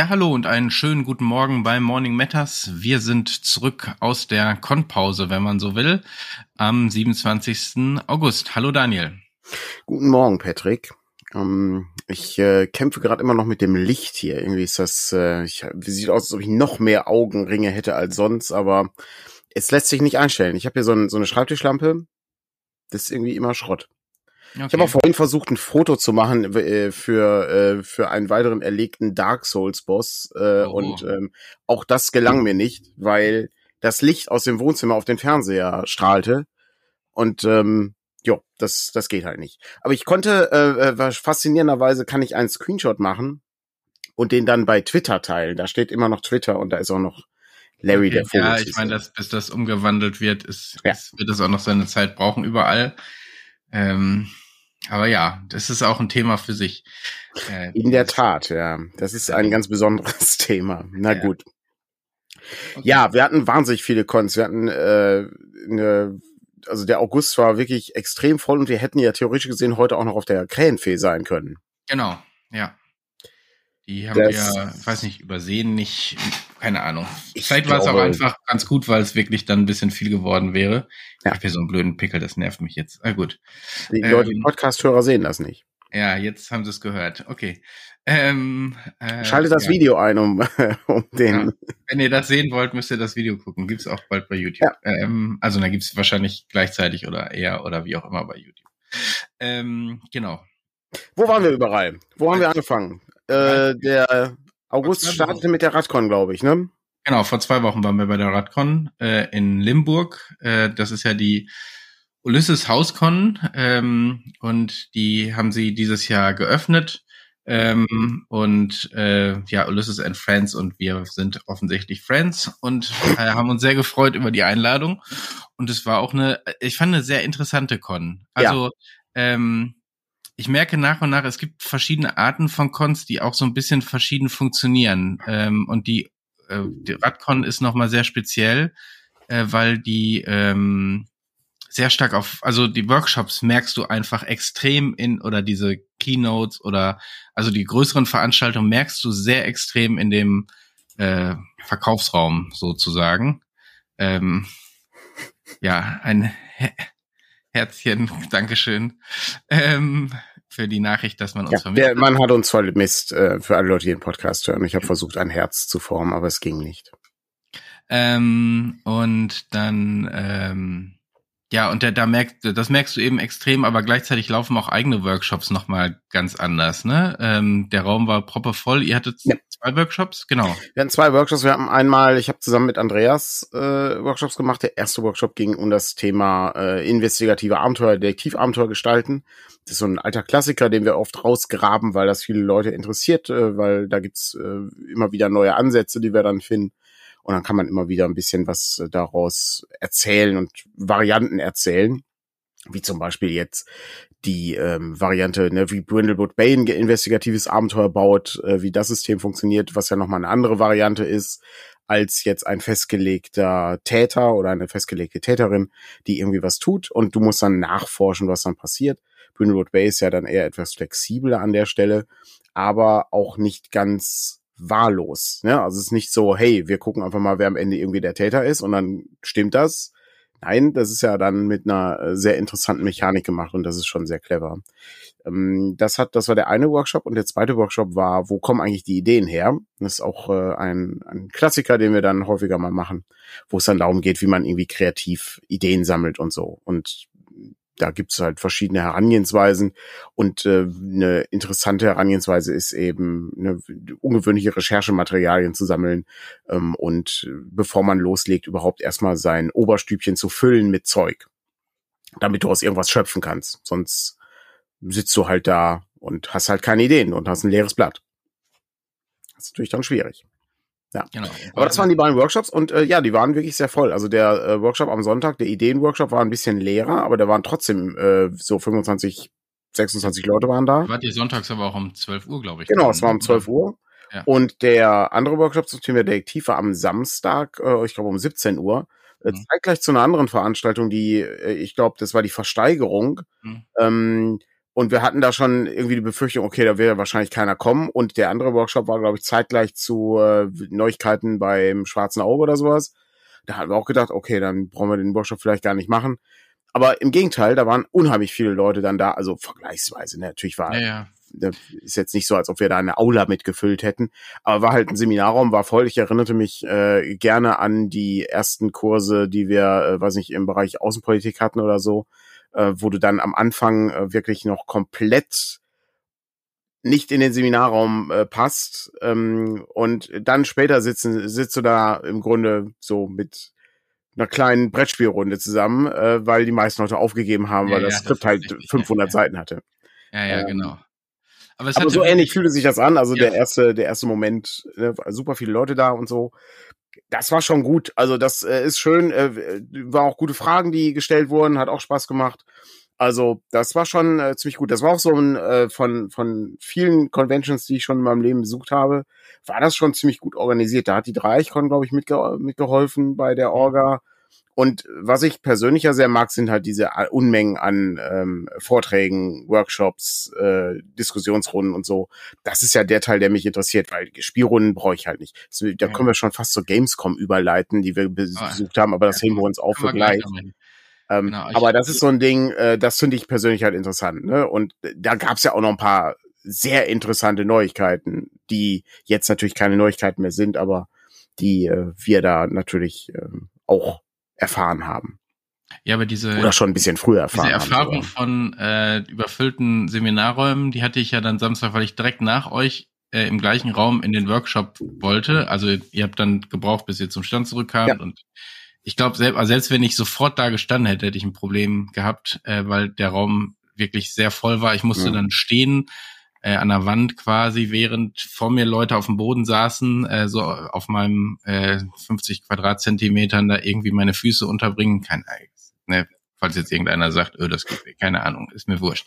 Ja, hallo und einen schönen guten Morgen bei Morning Matters. Wir sind zurück aus der Konpause, wenn man so will, am 27. August. Hallo Daniel. Guten Morgen, Patrick. Ähm, ich äh, kämpfe gerade immer noch mit dem Licht hier. Irgendwie ist das, äh, ich, sieht aus, als ob ich noch mehr Augenringe hätte als sonst, aber es lässt sich nicht einstellen. Ich habe hier so, ein, so eine Schreibtischlampe, das ist irgendwie immer Schrott. Okay. Ich habe auch vorhin versucht, ein Foto zu machen äh, für, äh, für einen weiteren erlegten Dark Souls Boss. Äh, oh. Und ähm, auch das gelang mir nicht, weil das Licht aus dem Wohnzimmer auf den Fernseher strahlte. Und ähm, jo, das, das geht halt nicht. Aber ich konnte, äh, äh, faszinierenderweise kann ich einen Screenshot machen und den dann bei Twitter teilen. Da steht immer noch Twitter und da ist auch noch Larry okay, der Vogel. Ja, ich meine, bis das umgewandelt wird, ist, ja. ist, wird das auch noch seine Zeit brauchen überall. Ähm, aber ja, das ist auch ein Thema für sich. Äh, In der Tat, ja. Das ist ein ganz besonderes Thema. Na ja. gut. Okay. Ja, wir hatten wahnsinnig viele Cons. Wir hatten äh, eine, also der August war wirklich extrem voll und wir hätten ja theoretisch gesehen heute auch noch auf der Krähenfee sein können. Genau, ja. Die haben das, wir, weiß nicht, übersehen, nicht, keine Ahnung. Vielleicht war es auch einfach ganz gut, weil es wirklich dann ein bisschen viel geworden wäre. Ja. Ich habe hier so einen blöden Pickel, das nervt mich jetzt. Ah, gut. Die ähm, Leute, die Podcast-Hörer sehen das nicht. Ja, jetzt haben sie es gehört. Okay. Ähm, äh, Schaltet das ja. Video ein, um, um den. Ja. Wenn ihr das sehen wollt, müsst ihr das Video gucken. Gibt's auch bald bei YouTube. Ja. Ähm, also dann gibt's wahrscheinlich gleichzeitig oder eher oder wie auch immer bei YouTube. Ähm, genau. Wo waren wir überall? Wo haben wir angefangen? Äh, der August startete mit der Radcon, glaube ich, ne? Genau, vor zwei Wochen waren wir bei der Radcon äh, in Limburg. Äh, das ist ja die Ulysses Hauscon ähm, und die haben sie dieses Jahr geöffnet. Ähm, und äh, ja, Ulysses and Friends und wir sind offensichtlich Friends und äh, haben uns sehr gefreut über die Einladung. Und es war auch eine, ich fand eine sehr interessante Con. Also ja. ähm, ich merke nach und nach, es gibt verschiedene Arten von Cons, die auch so ein bisschen verschieden funktionieren. Ähm, und die, äh, die Radcon ist nochmal sehr speziell, äh, weil die ähm, sehr stark auf, also die Workshops merkst du einfach extrem in, oder diese Keynotes oder also die größeren Veranstaltungen merkst du sehr extrem in dem äh, Verkaufsraum sozusagen. Ähm, ja, ein Herzchen, Dankeschön. Ähm, für die Nachricht, dass man uns ja, vermisst. Der Mann hat uns vermisst, äh, für alle Leute, die den Podcast hören. Ich habe versucht, ein Herz zu formen, aber es ging nicht. Ähm, und dann, ähm, ja, und der, da merkt, das merkst du eben extrem, aber gleichzeitig laufen auch eigene Workshops nochmal ganz anders, ne? Ähm, der Raum war proper voll. Ihr hattet ja. Zwei Workshops, genau. Wir hatten zwei Workshops. Wir haben einmal, ich habe zusammen mit Andreas äh, Workshops gemacht. Der erste Workshop ging um das Thema äh, investigative Abenteuer, Detektivabenteuer gestalten. Das ist so ein alter Klassiker, den wir oft rausgraben, weil das viele Leute interessiert, äh, weil da gibt's äh, immer wieder neue Ansätze, die wir dann finden. Und dann kann man immer wieder ein bisschen was äh, daraus erzählen und Varianten erzählen. Wie zum Beispiel jetzt die ähm, Variante, ne, wie Brindlewood Bay ein investigatives Abenteuer baut, äh, wie das System funktioniert, was ja nochmal eine andere Variante ist, als jetzt ein festgelegter Täter oder eine festgelegte Täterin, die irgendwie was tut und du musst dann nachforschen, was dann passiert. Brindlewood Bay ist ja dann eher etwas flexibler an der Stelle, aber auch nicht ganz wahllos. Ne? Also es ist nicht so, hey, wir gucken einfach mal, wer am Ende irgendwie der Täter ist und dann stimmt das. Nein, das ist ja dann mit einer äh, sehr interessanten Mechanik gemacht und das ist schon sehr clever. Ähm, das hat, das war der eine Workshop und der zweite Workshop war, wo kommen eigentlich die Ideen her? Das ist auch äh, ein, ein Klassiker, den wir dann häufiger mal machen, wo es dann darum geht, wie man irgendwie kreativ Ideen sammelt und so. Und da gibt es halt verschiedene Herangehensweisen und äh, eine interessante Herangehensweise ist eben eine ungewöhnliche Recherchematerialien zu sammeln ähm, und äh, bevor man loslegt, überhaupt erstmal sein Oberstübchen zu füllen mit Zeug, damit du aus irgendwas schöpfen kannst. Sonst sitzt du halt da und hast halt keine Ideen und hast ein leeres Blatt. Das ist natürlich dann schwierig. Ja, genau. Aber das waren die beiden Workshops und äh, ja, die waren wirklich sehr voll. Also der äh, Workshop am Sonntag, der Ideenworkshop war ein bisschen leerer, aber da waren trotzdem äh, so 25, 26 Leute waren da. Wart ihr sonntags aber auch um 12 Uhr, glaube ich. Genau, es war um 12 Uhr. Ja. Und der andere Workshop zum Thema Detektiv war am Samstag, äh, ich glaube um 17 Uhr. Äh, mhm. Zeitgleich zu einer anderen Veranstaltung, die, äh, ich glaube, das war die Versteigerung. Mhm. Ähm, Und wir hatten da schon irgendwie die Befürchtung, okay, da wird wahrscheinlich keiner kommen. Und der andere Workshop war, glaube ich, zeitgleich zu äh, Neuigkeiten beim Schwarzen Auge oder sowas. Da haben wir auch gedacht, okay, dann brauchen wir den Workshop vielleicht gar nicht machen. Aber im Gegenteil, da waren unheimlich viele Leute dann da, also vergleichsweise. Ne? Natürlich war ja, ja ist jetzt nicht so, als ob wir da eine Aula mitgefüllt hätten, aber war halt ein Seminarraum, war voll. Ich erinnerte mich äh, gerne an die ersten Kurse, die wir, äh, weiß nicht, im Bereich Außenpolitik hatten oder so, äh, wo du dann am Anfang äh, wirklich noch komplett nicht in den Seminarraum äh, passt ähm, und dann später sitzen sitzt du da im Grunde so mit einer kleinen Brettspielrunde zusammen, äh, weil die meisten Leute aufgegeben haben, ja, weil das Skript halt 500 ja, Seiten hatte. Ja, ja, ähm, genau. Aber, aber so ähnlich fühlte sich das an. Also der erste, der erste Moment, ne, super viele Leute da und so. Das war schon gut. Also das äh, ist schön. Äh, war auch gute Fragen, die gestellt wurden, hat auch Spaß gemacht. Also das war schon äh, ziemlich gut. Das war auch so ein äh, von von vielen Conventions, die ich schon in meinem Leben besucht habe, war das schon ziemlich gut organisiert. Da hat die Dreichcon, glaube ich, mitge mitgeholfen bei der Orga. Und was ich persönlich ja sehr mag, sind halt diese Unmengen an ähm, Vorträgen, Workshops, äh, Diskussionsrunden und so. Das ist ja der Teil, der mich interessiert, weil Spielrunden brauche ich halt nicht. Das, da können wir schon fast zur Gamescom überleiten, die wir ah, besucht haben, aber das ja, heben wir uns auf für gleich. Ähm, genau, aber das ist so ein Ding, äh, das finde ich persönlich halt interessant. Ne? Und da gab es ja auch noch ein paar sehr interessante Neuigkeiten, die jetzt natürlich keine Neuigkeiten mehr sind, aber die äh, wir da natürlich äh, auch erfahren haben. Ja, aber diese oder schon ein bisschen früher erfahren diese Erfahrung von äh, überfüllten Seminarräumen, die hatte ich ja dann Samstag, weil ich direkt nach euch äh, im gleichen Raum in den Workshop wollte. Also ihr habt dann gebraucht, bis ihr zum Stand zurückkamt ja. und ich glaube, selbst, also selbst wenn ich sofort da gestanden hätte, hätte ich ein Problem gehabt, äh, weil der Raum wirklich sehr voll war. Ich musste ja. dann stehen äh, an der Wand quasi, während vor mir Leute auf dem Boden saßen, äh, so auf meinem äh, 50 Quadratzentimetern da irgendwie meine Füße unterbringen. Kein, ne, falls jetzt irgendeiner sagt, oh, das geht, keine Ahnung, ist mir wurscht.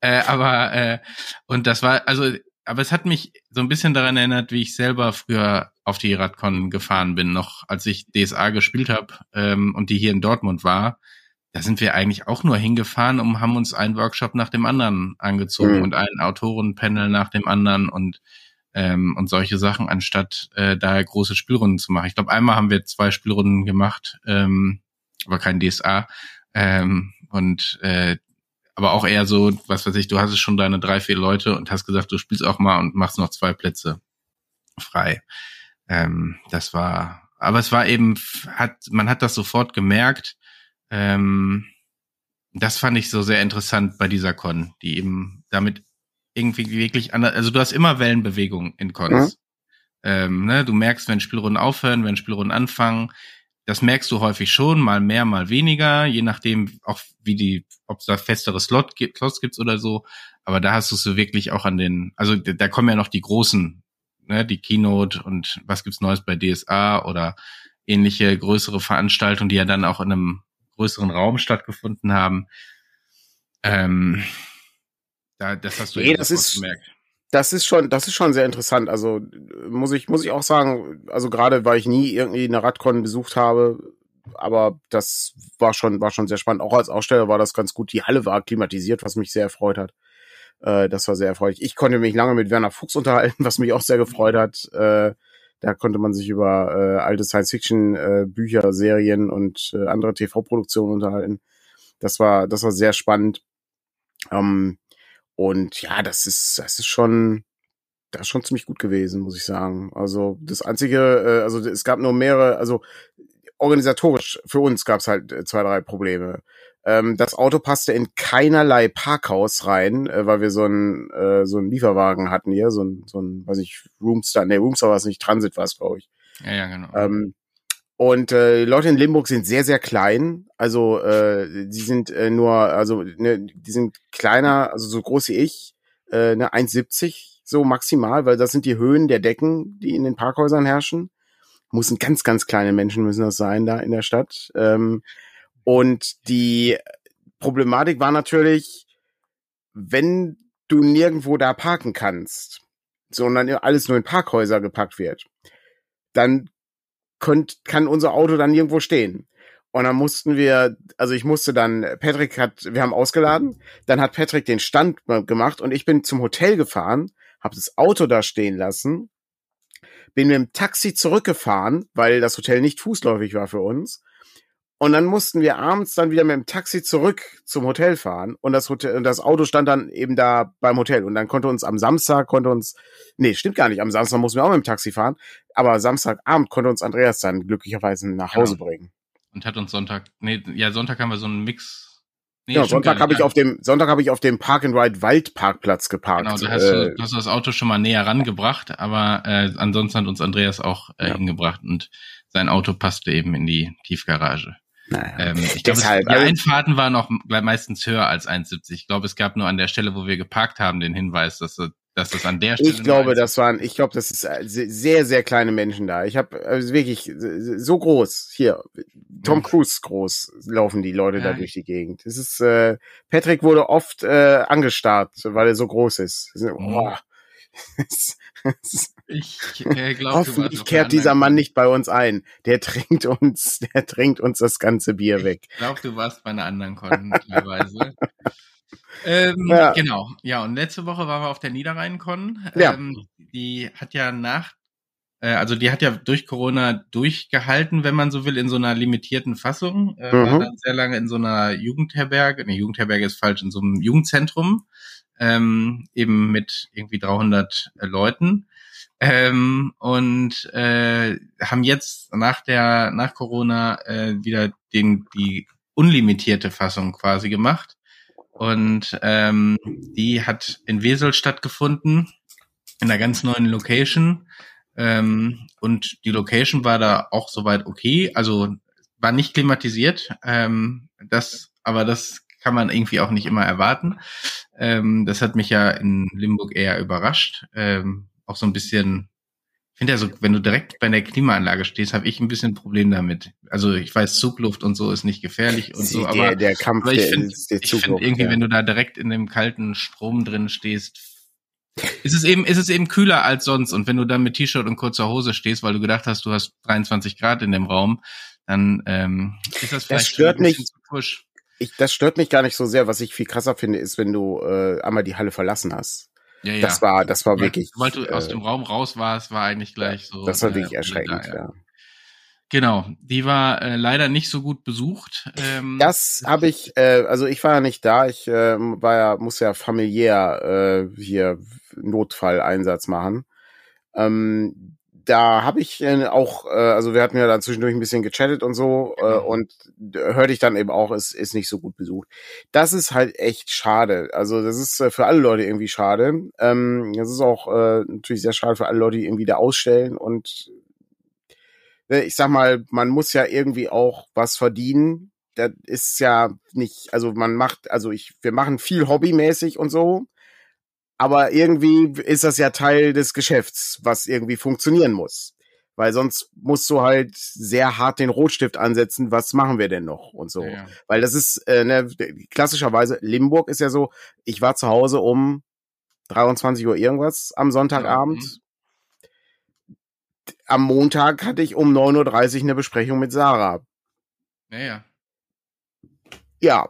Äh, aber äh, und das war, also, aber es hat mich so ein bisschen daran erinnert, wie ich selber früher auf die Radcon gefahren bin, noch als ich DSA gespielt habe ähm, und die hier in Dortmund war da sind wir eigentlich auch nur hingefahren und haben uns einen Workshop nach dem anderen angezogen mhm. und einen Autorenpanel nach dem anderen und ähm, und solche Sachen, anstatt äh, da große Spielrunden zu machen. Ich glaube, einmal haben wir zwei Spielrunden gemacht, ähm, aber kein DSA. Ähm, und äh, aber auch eher so, was weiß ich, du hast schon deine drei, vier Leute und hast gesagt, du spielst auch mal und machst noch zwei Plätze frei. Ähm, das war, aber es war eben, hat, man hat das sofort gemerkt, ähm, das fand ich so sehr interessant bei dieser Con, die eben damit irgendwie wirklich anders, also du hast immer Wellenbewegungen in Cons. Mhm. Ähm, ne? Du merkst, wenn Spielrunden aufhören, wenn Spielrunden anfangen. Das merkst du häufig schon, mal mehr, mal weniger, je nachdem auch wie die, ob es da festere Slot gibt, Slots gibt oder so. Aber da hast du so wirklich auch an den, also da kommen ja noch die großen, ne, die Keynote und was gibt's Neues bei DSA oder ähnliche größere Veranstaltungen, die ja dann auch in einem größeren Raum stattgefunden haben. Ähm, da, das hast du nee, das ist, gemerkt. Das ist schon, das ist schon sehr interessant. Also muss ich, muss ich auch sagen, also gerade weil ich nie irgendwie eine Radcon besucht habe, aber das war schon, war schon sehr spannend. Auch als Aussteller war das ganz gut. Die Halle war klimatisiert, was mich sehr erfreut hat. Äh, das war sehr erfreulich. Ich konnte mich lange mit Werner Fuchs unterhalten, was mich auch sehr gefreut hat. Äh, da konnte man sich über äh, alte Science-Fiction-Bücher, äh, Serien und äh, andere TV-Produktionen unterhalten. Das war, das war sehr spannend. Ähm, und ja, das ist, das ist schon, das ist schon ziemlich gut gewesen, muss ich sagen. Also das einzige, äh, also es gab nur mehrere, also organisatorisch für uns gab es halt äh, zwei, drei Probleme. Ähm, das Auto passte in keinerlei Parkhaus rein, äh, weil wir so einen äh, so einen Lieferwagen hatten hier, so ein, so ein, weiß ich, Roomstar, nee, Roomstar war es nicht, Transit war es, glaube ich. Ja, ja, genau. Ähm, und äh, Leute in Limburg sind sehr, sehr klein. Also äh, die sind äh, nur, also ne, die sind kleiner, also so groß wie ich, äh, ne, 1,70 so maximal, weil das sind die Höhen der Decken, die in den Parkhäusern herrschen. Müssen ganz, ganz kleine Menschen müssen das sein da in der Stadt. Ähm, und die Problematik war natürlich, wenn du nirgendwo da parken kannst, sondern alles nur in Parkhäuser gepackt wird, dann könnt, kann unser Auto dann nirgendwo stehen. Und dann mussten wir, also ich musste dann, Patrick hat, wir haben ausgeladen, dann hat Patrick den Stand gemacht und ich bin zum Hotel gefahren, habe das Auto da stehen lassen, bin mit dem Taxi zurückgefahren, weil das Hotel nicht fußläufig war für uns und dann mussten wir abends dann wieder mit dem Taxi zurück zum Hotel fahren und das Hotel, das Auto stand dann eben da beim Hotel und dann konnte uns am Samstag konnte uns, nee, stimmt gar nicht, am Samstag mussten wir auch mit dem Taxi fahren, aber Samstagabend konnte uns Andreas dann glücklicherweise nach Hause genau. bringen. Und hat uns Sonntag, nee, ja, Sonntag haben wir so einen Mix Nee, ja, Sonntag habe ich auf dem Sonntag habe ich auf dem Park and Ride Waldparkplatz geparkt. Genau, du hast, äh, du hast das Auto schon mal näher rangebracht, aber äh, ansonsten hat uns Andreas auch äh, ja. hingebracht und sein Auto passte eben in die Tiefgarage. Naja. Ähm, ich glaube, die also Einfahrten waren auch meistens höher als 1,70. Ich glaube, es gab nur an der Stelle, wo wir geparkt haben, den Hinweis, dass, dass das an der Stelle. Ich glaube, das waren, ich glaube, das ist äh, sehr, sehr kleine Menschen da. Ich habe also wirklich so groß hier, Tom Cruise groß laufen die Leute ja. da durch die Gegend. Das ist, äh, Patrick wurde oft äh, angestarrt, weil er so groß ist. Oh. ich äh, glaube, hoffentlich kehrt dieser Mann nicht bei uns ein. Der trinkt uns, der trinkt uns das ganze Bier weg. Ich glaube, du warst bei einer anderen Kon teilweise. ähm, ja. Genau, ja. Und letzte Woche waren wir auf der Niederrhein-Con. Ja. Ähm, die hat ja nach, äh, also die hat ja durch Corona durchgehalten, wenn man so will, in so einer limitierten Fassung. Äh, mhm. War dann sehr lange in so einer Jugendherberge. Ne, Jugendherberge ist falsch, in so einem Jugendzentrum ähm, eben mit irgendwie 300 äh, Leuten ähm, und äh, haben jetzt nach der nach Corona äh, wieder den die unlimitierte Fassung quasi gemacht und ähm, die hat in Wesel stattgefunden in einer ganz neuen Location ähm, und die Location war da auch soweit okay also war nicht klimatisiert ähm, das aber das kann man irgendwie auch nicht immer erwarten. Ähm, das hat mich ja in Limburg eher überrascht. Ähm, auch so ein bisschen, ich finde ja so, wenn du direkt bei der Klimaanlage stehst, habe ich ein bisschen Problem damit. Also ich weiß, Zugluft und so ist nicht gefährlich und Sie, so, aber, der, Kampf, aber ich finde find irgendwie, ja. wenn du da direkt in dem kalten Strom drin stehst, ist es eben, ist es eben kühler als sonst. Und wenn du dann mit T-Shirt und kurzer Hose stehst, weil du gedacht hast, du hast 23 Grad in dem Raum, dann ähm, ist das vielleicht das stört ein bisschen mich. zu frisch ich, das stört mich gar nicht so sehr. Was ich viel krasser finde, ist, wenn du äh, einmal die Halle verlassen hast. Ja, ja. Das war, das war wirklich. Weil du äh, aus dem Raum raus warst, war eigentlich gleich so. Das war wirklich äh, erschreckend, da, ja. ja. Genau, die war äh, leider nicht so gut besucht. Ähm, das habe ich, äh, also ich war ja nicht da, ich äh, war ja, muss ja familiär äh, hier Notfalleinsatz machen. Ähm, da habe ich äh, auch, äh, also wir hatten ja dann zwischendurch ein bisschen gechattet und so äh, genau. und hörte ich dann eben auch, es ist nicht so gut besucht. Das ist halt echt schade. Also das ist äh, für alle Leute irgendwie schade. Ähm, das ist auch äh, natürlich sehr schade für alle Leute, die irgendwie da ausstellen und äh, ich sag mal, man muss ja irgendwie auch was verdienen. Das ist ja nicht, also man macht, also ich, wir machen viel hobbymäßig und so aber irgendwie ist das ja Teil des Geschäfts, was irgendwie funktionieren muss. Weil sonst musst du halt sehr hart den Rotstift ansetzen, was machen wir denn noch und so. Ja. Weil das ist, äh, ne, klassischerweise, Limburg ist ja so, ich war zu Hause um 23 Uhr irgendwas am Sonntagabend. Ja. Mhm. Am Montag hatte ich um 9.30 Uhr eine Besprechung mit Sarah. Ja, ja. Ja.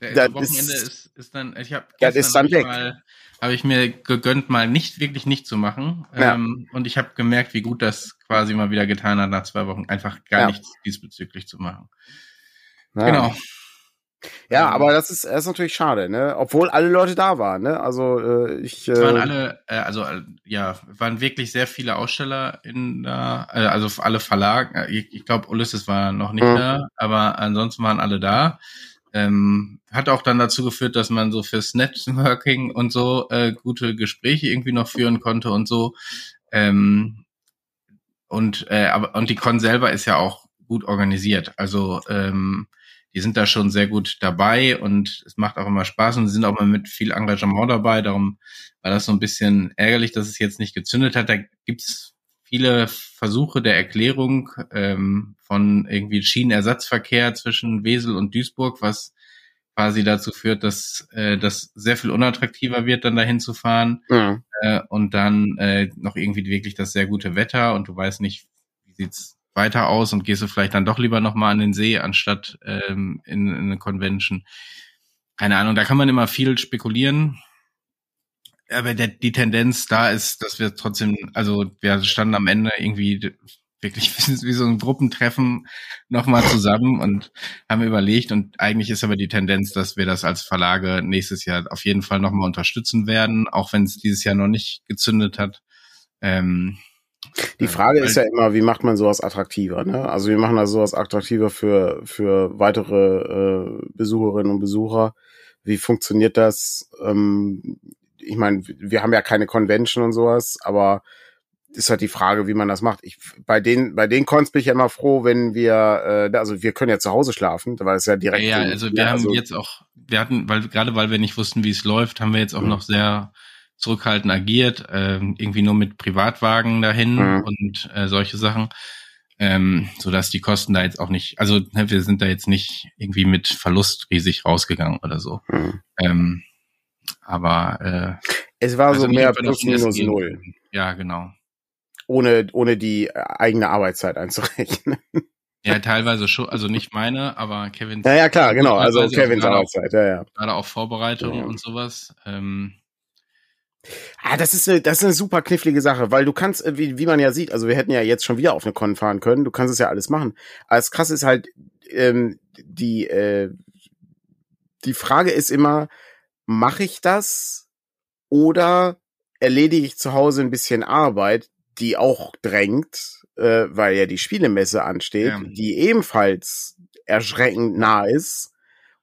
Das Wochenende ist, ist, ist dann, ich habe das ist dann weg. Mal habe ich mir gegönnt, mal nicht wirklich nicht zu machen. Ja. Ähm, und ich habe gemerkt, wie gut das quasi mal wieder getan hat, nach zwei Wochen einfach gar ja. nichts diesbezüglich zu machen. Ja. Genau. Ja, aber das ist, das ist natürlich schade, ne? Obwohl alle Leute da waren, ne? Also äh, ich. Äh, es waren alle, äh, also äh, ja, waren wirklich sehr viele Aussteller in da, äh, also alle Verlagen. Ich, ich glaube, Ulysses war noch nicht mhm. da, aber ansonsten waren alle da. Ähm, hat auch dann dazu geführt, dass man so fürs Networking und so äh, gute Gespräche irgendwie noch führen konnte und so. Ähm, und äh, aber und die Con selber ist ja auch gut organisiert. Also ähm, die sind da schon sehr gut dabei und es macht auch immer Spaß und sie sind auch immer mit viel Engagement dabei. Darum war das so ein bisschen ärgerlich, dass es jetzt nicht gezündet hat. Da gibt's viele Versuche der Erklärung ähm, von irgendwie Schienenersatzverkehr zwischen Wesel und Duisburg, was quasi dazu führt, dass äh, das sehr viel unattraktiver wird, dann dahin zu fahren mhm. äh, und dann äh, noch irgendwie wirklich das sehr gute Wetter und du weißt nicht, wie sieht's weiter aus und gehst du vielleicht dann doch lieber nochmal an den See, anstatt ähm, in, in eine Convention. Keine Ahnung, da kann man immer viel spekulieren. Aber der, die Tendenz da ist, dass wir trotzdem, also wir standen am Ende irgendwie wirklich wie so ein Gruppentreffen nochmal zusammen und haben überlegt und eigentlich ist aber die Tendenz, dass wir das als Verlage nächstes Jahr auf jeden Fall nochmal unterstützen werden, auch wenn es dieses Jahr noch nicht gezündet hat. Ähm, die äh, Frage ist ja immer, wie macht man sowas attraktiver? Ne? Also wir machen da sowas attraktiver für, für weitere äh, Besucherinnen und Besucher. Wie funktioniert das? Ähm, ich meine, wir haben ja keine Convention und sowas, aber ist halt die Frage, wie man das macht. Ich, bei den, bei den Cons bin ich ja immer froh, wenn wir, äh, also wir können ja zu Hause schlafen, weil es ja direkt. Ja, ja also wir ja, haben also jetzt auch, wir hatten, weil gerade weil wir nicht wussten, wie es läuft, haben wir jetzt auch mhm. noch sehr zurückhaltend agiert, äh, irgendwie nur mit Privatwagen dahin mhm. und äh, solche Sachen, ähm, so dass die Kosten da jetzt auch nicht, also ne, wir sind da jetzt nicht irgendwie mit Verlust riesig rausgegangen oder so. Mhm. Ähm, aber äh, es war also so mehr plus minus null. Ja, genau. Ohne ohne die eigene Arbeitszeit einzurechnen. Ja, teilweise schon, also nicht meine, aber Kevins. Ja, ja, klar, genau, also Kevins Arbeitszeit, ja, ja. Gerade auch Vorbereitung ja. und sowas. Ähm, Ah, das ist eine, das ist eine super knifflige Sache, weil du kannst, äh, wie, wie man ja sieht, also wir hätten ja jetzt schon wieder auf eine Con fahren können, du kannst es ja alles machen. Aber das krass ist halt, ähm, die, äh, die Frage ist immer, mache ich das oder erledige ich zu Hause ein bisschen Arbeit, die auch drängt, äh, weil ja die Spielemesse ansteht, ja. die ebenfalls erschreckend nah ist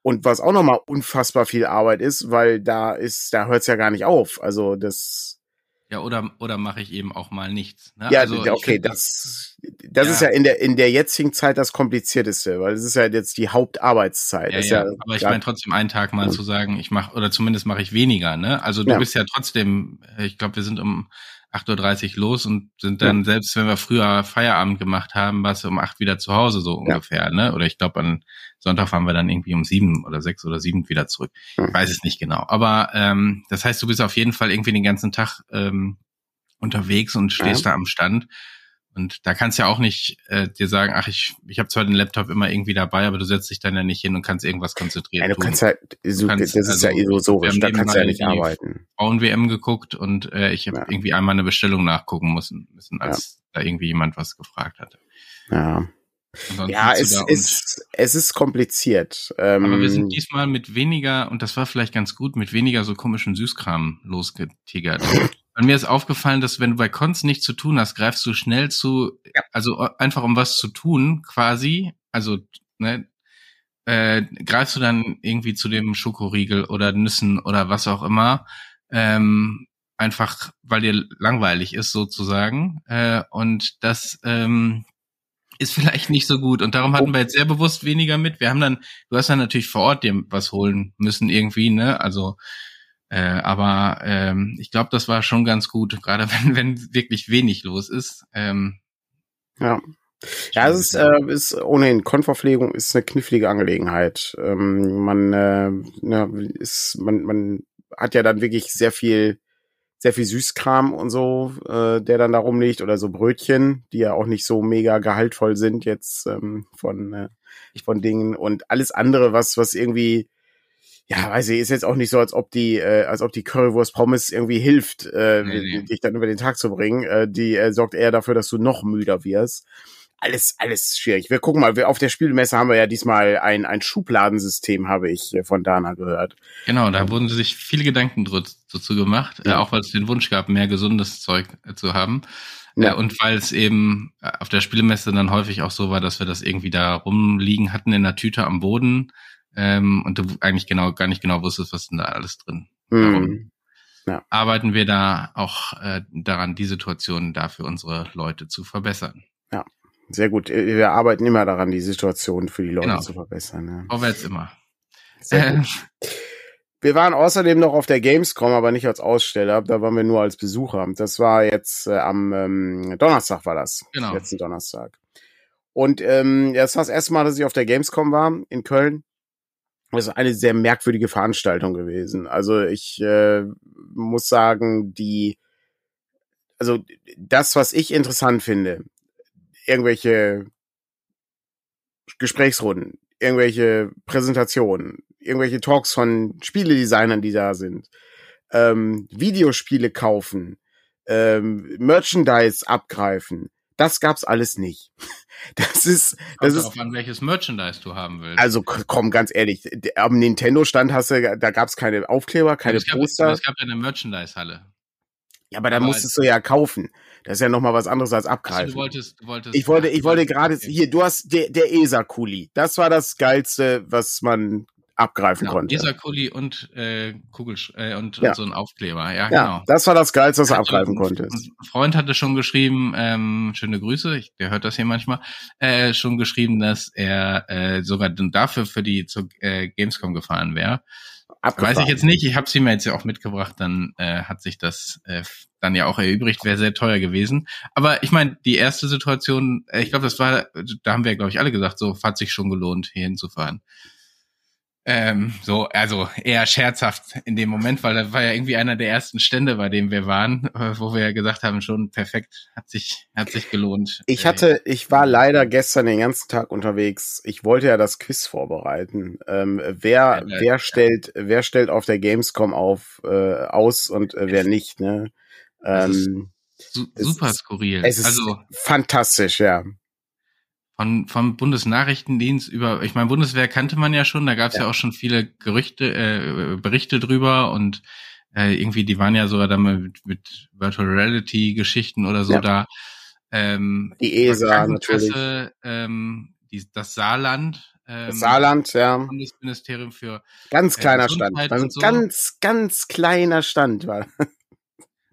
und was auch nochmal unfassbar viel Arbeit ist, weil da ist, da hört es ja gar nicht auf. Also das. Ja, oder, oder mache ich eben auch mal nichts. Ne? Ja, also okay, das, das ja. ist ja in der, in der jetzigen Zeit das Komplizierteste, weil es ist ja jetzt die Hauptarbeitszeit. Ja, ja, ja aber ich meine trotzdem einen Tag mal zu sagen, ich mache, oder zumindest mache ich weniger, ne? Also du bist ja trotzdem, ich glaube, wir sind um 8.30 Uhr los und sind dann, selbst wenn wir früher Feierabend gemacht haben, warst du um acht wieder zu Hause, so ungefähr, ne? Oder ich glaube, an Sonntag fahren wir dann irgendwie um sieben oder sechs oder sieben wieder zurück. Ich weiß es nicht genau. Aber ähm, das heißt, du bist auf jeden Fall irgendwie den ganzen Tag ähm, unterwegs und stehst ja. da am Stand. Und da kannst du ja auch nicht äh, dir sagen, ach, ich, ich habe zwar den Laptop immer irgendwie dabei, aber du setzt dich dann ja nicht hin und kannst irgendwas konzentrieren. Ja, du tun. kannst halt, so, kannst, das ist also, ja illusorisch, da kannst du ja nicht arbeiten. Frauen-WM geguckt und äh, ich habe ja. irgendwie einmal eine Bestellung nachgucken müssen, müssen als ja. da irgendwie jemand was gefragt hatte. Ja. Ja, es ist, es ist kompliziert. Ähm, aber wir sind diesmal mit weniger, und das war vielleicht ganz gut, mit weniger so komischen Süßkram losgetigert. Und mir ist aufgefallen, dass wenn du bei Cons nichts zu tun hast, greifst du schnell zu, ja. also einfach um was zu tun, quasi, also, ne, äh, greifst du dann irgendwie zu dem Schokoriegel oder Nüssen oder was auch immer, ähm, einfach weil dir langweilig ist sozusagen. Äh, und das ähm, ist vielleicht nicht so gut. Und darum hatten wir jetzt sehr bewusst weniger mit. Wir haben dann, du hast dann natürlich vor Ort dir was holen müssen irgendwie, ne? Also, äh, aber ähm, ich glaube, das war schon ganz gut, gerade wenn, wenn wirklich wenig los ist. Ähm, ja. Ja, es ist, äh, ist ohnehin Konverpflegung ist eine knifflige Angelegenheit. Ähm, man, äh, ne, ist, man, man hat ja dann wirklich sehr viel sehr viel Süßkram und so, äh, der dann da rumliegt oder so Brötchen, die ja auch nicht so mega gehaltvoll sind jetzt ähm, von äh, von Dingen und alles andere, was was irgendwie ja, weiß ich, ist jetzt auch nicht so, als ob die, äh, als ob die Currywurst Pommes irgendwie hilft, äh, nee, nee. dich dann über den Tag zu bringen. Äh, die äh, sorgt eher dafür, dass du noch müder wirst alles, alles schwierig. Wir gucken mal, wir, auf der Spielmesse haben wir ja diesmal ein, ein Schubladensystem, habe ich äh, von Dana gehört. Genau, da wurden sich viele Gedanken dazu gemacht, äh, ja. äh, auch weil es den Wunsch gab, mehr gesundes Zeug äh, zu haben. Ja. Äh, und weil es eben äh, auf der Spielmesse dann häufig auch so war, dass wir das irgendwie da rumliegen hatten in der Tüte am Boden ähm, und du eigentlich genau gar nicht genau wusstest, was denn da alles drin. Mhm. Ja. arbeiten wir da auch äh, daran, die Situation da für unsere Leute zu verbessern. Ja, sehr gut. Äh, wir arbeiten immer daran, die Situation für die Leute genau. zu verbessern. Ja. Vorwärts immer. Sehr gut. Wir waren außerdem noch auf der Gamescom, aber nicht als Aussteller. Da waren wir nur als Besucher. Das war jetzt äh, am ähm, Donnerstag war das. Genau. Letzten Donnerstag. Und ähm, das war das erste Mal, dass ich auf der Gamescom war in Köln. Ist eine sehr merkwürdige Veranstaltung gewesen. Also ich äh, muss sagen, die, also das, was ich interessant finde, irgendwelche Gesprächsrunden, irgendwelche Präsentationen, irgendwelche Talks von Spieledesignern, die da sind, ähm, Videospiele kaufen, ähm, Merchandise abgreifen. Das gab's alles nicht. Das ist, das Kommt ist. darauf an, welches Merchandise du haben willst. Also komm, ganz ehrlich, am Nintendo-Stand hast du, da gab's keine Aufkleber, keine es gab, Poster. Es gab ja eine Merchandise-Halle. Ja, aber da musstest du ja kaufen. Das ist ja noch mal was anderes als Also, abgreifen. du wolltest, du wolltest. ich wollte, ich wollte gerade hier. Du hast der, der ESA-Kuli. Das war das geilste, was man abgreifen Genau, konnte. Dieser Kuli und äh, Kugel äh, und, Ja. und so ein Aufkleber. Ja, ja, genau. das war das geilste, was du Also, abgreifen konntest. Ein Freund hatte schon geschrieben, ähm, schöne Grüße, ich, der hört das hier manchmal, äh, schon geschrieben, dass er äh, sogar dafür für die zur äh, Gamescom gefahren wäre. Weiß ich jetzt nicht, ich habe sie mir jetzt ja auch mitgebracht, dann äh, hat sich das äh, dann ja auch erübrigt, wäre sehr teuer gewesen. Aber ich meine, die erste Situation, äh, ich glaube, das war, da haben wir, glaube ich, alle gesagt, so hat sich schon gelohnt, hier hinzufahren. Ähm, so, also eher scherzhaft in dem Moment, weil da war ja irgendwie einer der ersten Stände, bei dem wir waren, äh, wo wir ja gesagt haben, schon perfekt, hat sich, hat sich gelohnt. Ich Äh, hatte, ich war leider gestern den ganzen Tag unterwegs. Ich wollte ja das Quiz vorbereiten. Ähm, wer, Ja, wer ja. stellt, wer stellt auf der Gamescom auf äh, aus und äh, wer nicht? Ne? Das Ähm, super skurril. es ist also fantastisch, ja. Von vom Bundesnachrichtendienst über, ich meine, Bundeswehr kannte man ja schon, da gab es ja. Ja. auch schon viele Gerüchte, äh, Berichte drüber und äh, irgendwie, die waren ja sogar dann mal mit, mit Virtual Reality Geschichten oder so Ja. da. Ähm, Die ESA natürlich. Ähm, die, das Saarland, ähm, Das Saarland, ja. Bundesministerium für Ganz äh, kleiner Stand. Also und so. ganz, ganz kleiner Stand war.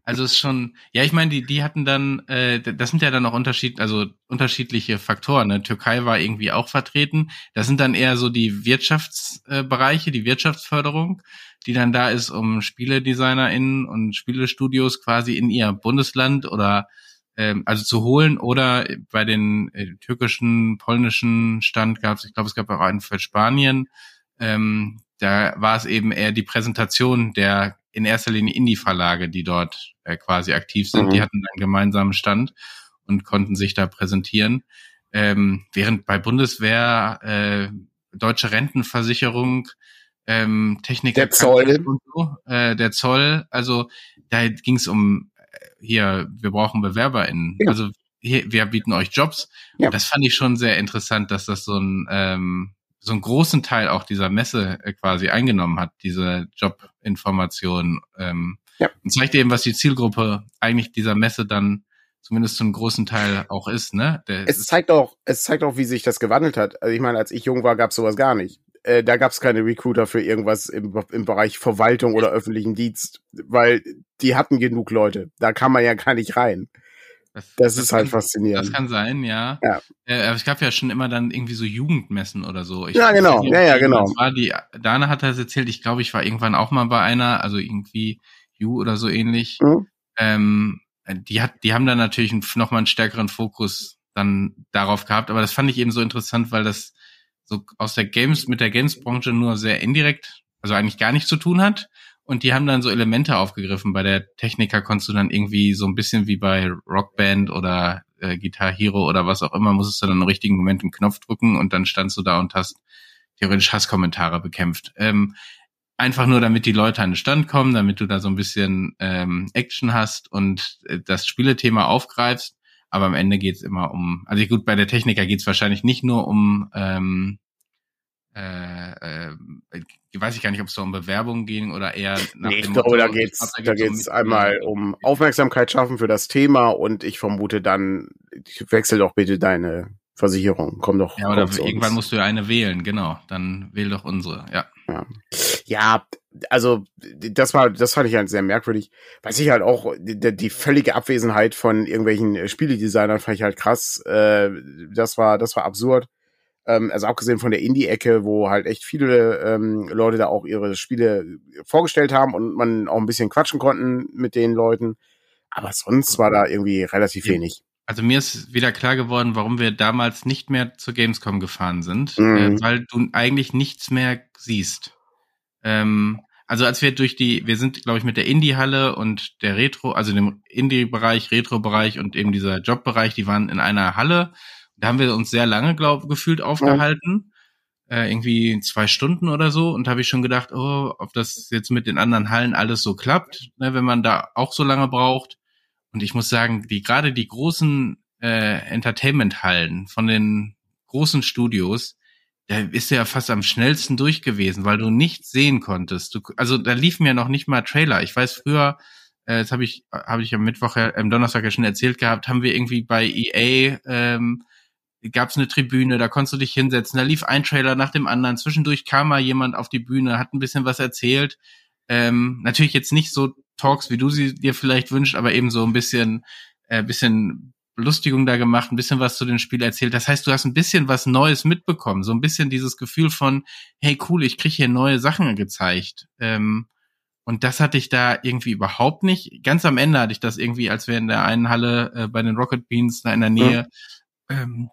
Also es ist schon, ja, ich meine, die, die hatten dann, äh, das sind ja dann auch Unterschied, also unterschiedliche Faktoren. Ne? Türkei war irgendwie auch vertreten. Das sind dann eher so die Wirtschaftsbereiche, die Wirtschaftsförderung, die dann da ist, um SpieledesignerInnen und Spielestudios quasi in ihr Bundesland oder ähm, also zu holen oder bei den äh, türkischen, polnischen Stand gab es, ich glaube, es gab auch einen für Spanien. Ähm, da war es eben eher die Präsentation der in erster Linie Indie-Verlage, die dort äh, quasi aktiv sind. Mhm. Die hatten einen gemeinsamen Stand und konnten sich da präsentieren. Ähm, während bei Bundeswehr, äh, deutsche Rentenversicherung, ähm, Techniker Der Zoll. und so, äh, der Zoll, also da ging es um äh, hier, wir brauchen BewerberInnen. Ja. Also hier, wir bieten euch Jobs. Ja. Das fand ich schon sehr interessant, dass das so ein ähm, so einen großen Teil auch dieser Messe äh, quasi eingenommen hat, diese Jobinformation. Ähm, Ja. Und zeigt eben, was die Zielgruppe eigentlich dieser Messe dann zumindest zum großen Teil auch ist, ne? Der, Es zeigt auch, es zeigt auch, wie sich das gewandelt hat. Also ich meine, als ich jung war, gab's sowas gar nicht. Äh, da gab's keine Recruiter für irgendwas im, im Bereich Verwaltung oder öffentlichen Dienst, weil die hatten genug Leute. Da kann man ja gar nicht rein. Das, ist halt kann, faszinierend. Das kann sein, ja. Ja. Äh, aber es gab ja schon immer dann irgendwie so Jugendmessen oder so. Ich Ja, genau. Ja, ja, genau. War die, Dana hat das erzählt, ich glaube, ich war irgendwann auch mal bei einer, also irgendwie You oder so ähnlich. Mhm. Ähm, die hat, die haben dann natürlich noch mal einen stärkeren Fokus dann darauf gehabt, aber das fand ich eben so interessant, weil das so aus der Games, mit der Games-Branche nur sehr indirekt, also eigentlich gar nichts zu tun hat. Und die haben dann so Elemente aufgegriffen. Bei der Techniker konntest du dann irgendwie so ein bisschen wie bei Rockband oder äh, Guitar Hero oder was auch immer, musstest du dann im richtigen Moment einen Knopf drücken und dann standst du da und hast theoretisch Hasskommentare bekämpft. Ähm, einfach nur, damit die Leute an den Stand kommen, damit du da so ein bisschen ähm, Action hast und äh, das Spielethema aufgreifst. Aber am Ende geht's immer um, also gut, bei der Techniker geht's wahrscheinlich nicht nur um ähm, äh, äh, weiß ich gar nicht, ob es da um Bewerbungen ging oder eher nach Nee, ich glaube, da geht's, glaub, da geht's um einmal um Aufmerksamkeit schaffen für das Thema und ich vermute dann, wechsel doch bitte deine Versicherung. Komm doch. Ja, oder irgendwann uns. musst du ja eine wählen, genau. Dann wähl doch unsere, ja. Ja, also das war, das fand ich halt sehr merkwürdig. Weiß ich halt auch, die, die völlige Abwesenheit von irgendwelchen äh, Spieledesignern fand ich halt krass. Äh, das war, das war absurd. Ähm, also abgesehen von der Indie-Ecke, wo halt echt viele ähm, Leute da auch ihre Spiele vorgestellt haben und man auch ein bisschen quatschen konnten mit den Leuten. Aber sonst war da irgendwie relativ Ja. wenig. Also mir ist wieder klar geworden, warum wir damals nicht mehr zur Gamescom gefahren sind, Mhm. äh, weil du eigentlich nichts mehr siehst. Ähm, also als wir durch die, wir sind, glaube ich, mit der Indie-Halle und der Retro, also dem Indie-Bereich, Retro-Bereich und eben dieser Job-Bereich, die waren in einer Halle Da haben wir uns sehr lange, glaub, gefühlt aufgehalten. Ja. Äh, irgendwie zwei Stunden oder so. Und da habe ich schon gedacht, oh, ob das jetzt mit den anderen Hallen alles so klappt, ne, wenn man da auch so lange braucht. Und ich muss sagen, die gerade die großen äh, Entertainment-Hallen von den großen Studios, da ist ja fast am schnellsten durch gewesen, weil du nichts sehen konntest. Du, also da liefen ja noch nicht mal Trailer. Ich weiß früher, äh, das habe ich habe ich am Mittwoch, äh, am Donnerstag ja schon erzählt gehabt, haben wir irgendwie bei EA ähm, gab es eine Tribüne, da konntest du dich hinsetzen, da lief ein Trailer nach dem anderen. Zwischendurch kam mal jemand auf die Bühne, hat ein bisschen was erzählt. Ähm, natürlich jetzt nicht so Talks, wie du sie dir vielleicht wünschst, aber eben so ein bisschen, äh, bisschen Belustigung da gemacht, ein bisschen was zu dem Spiel erzählt. Das heißt, du hast ein bisschen was Neues mitbekommen, so ein bisschen dieses Gefühl von, hey cool, ich kriege hier neue Sachen gezeigt. Ähm, und das hatte ich da irgendwie überhaupt nicht. Ganz am Ende hatte ich das irgendwie, als wir in der einen Halle äh, bei den Rocket Beans da in der Nähe ja. ähm,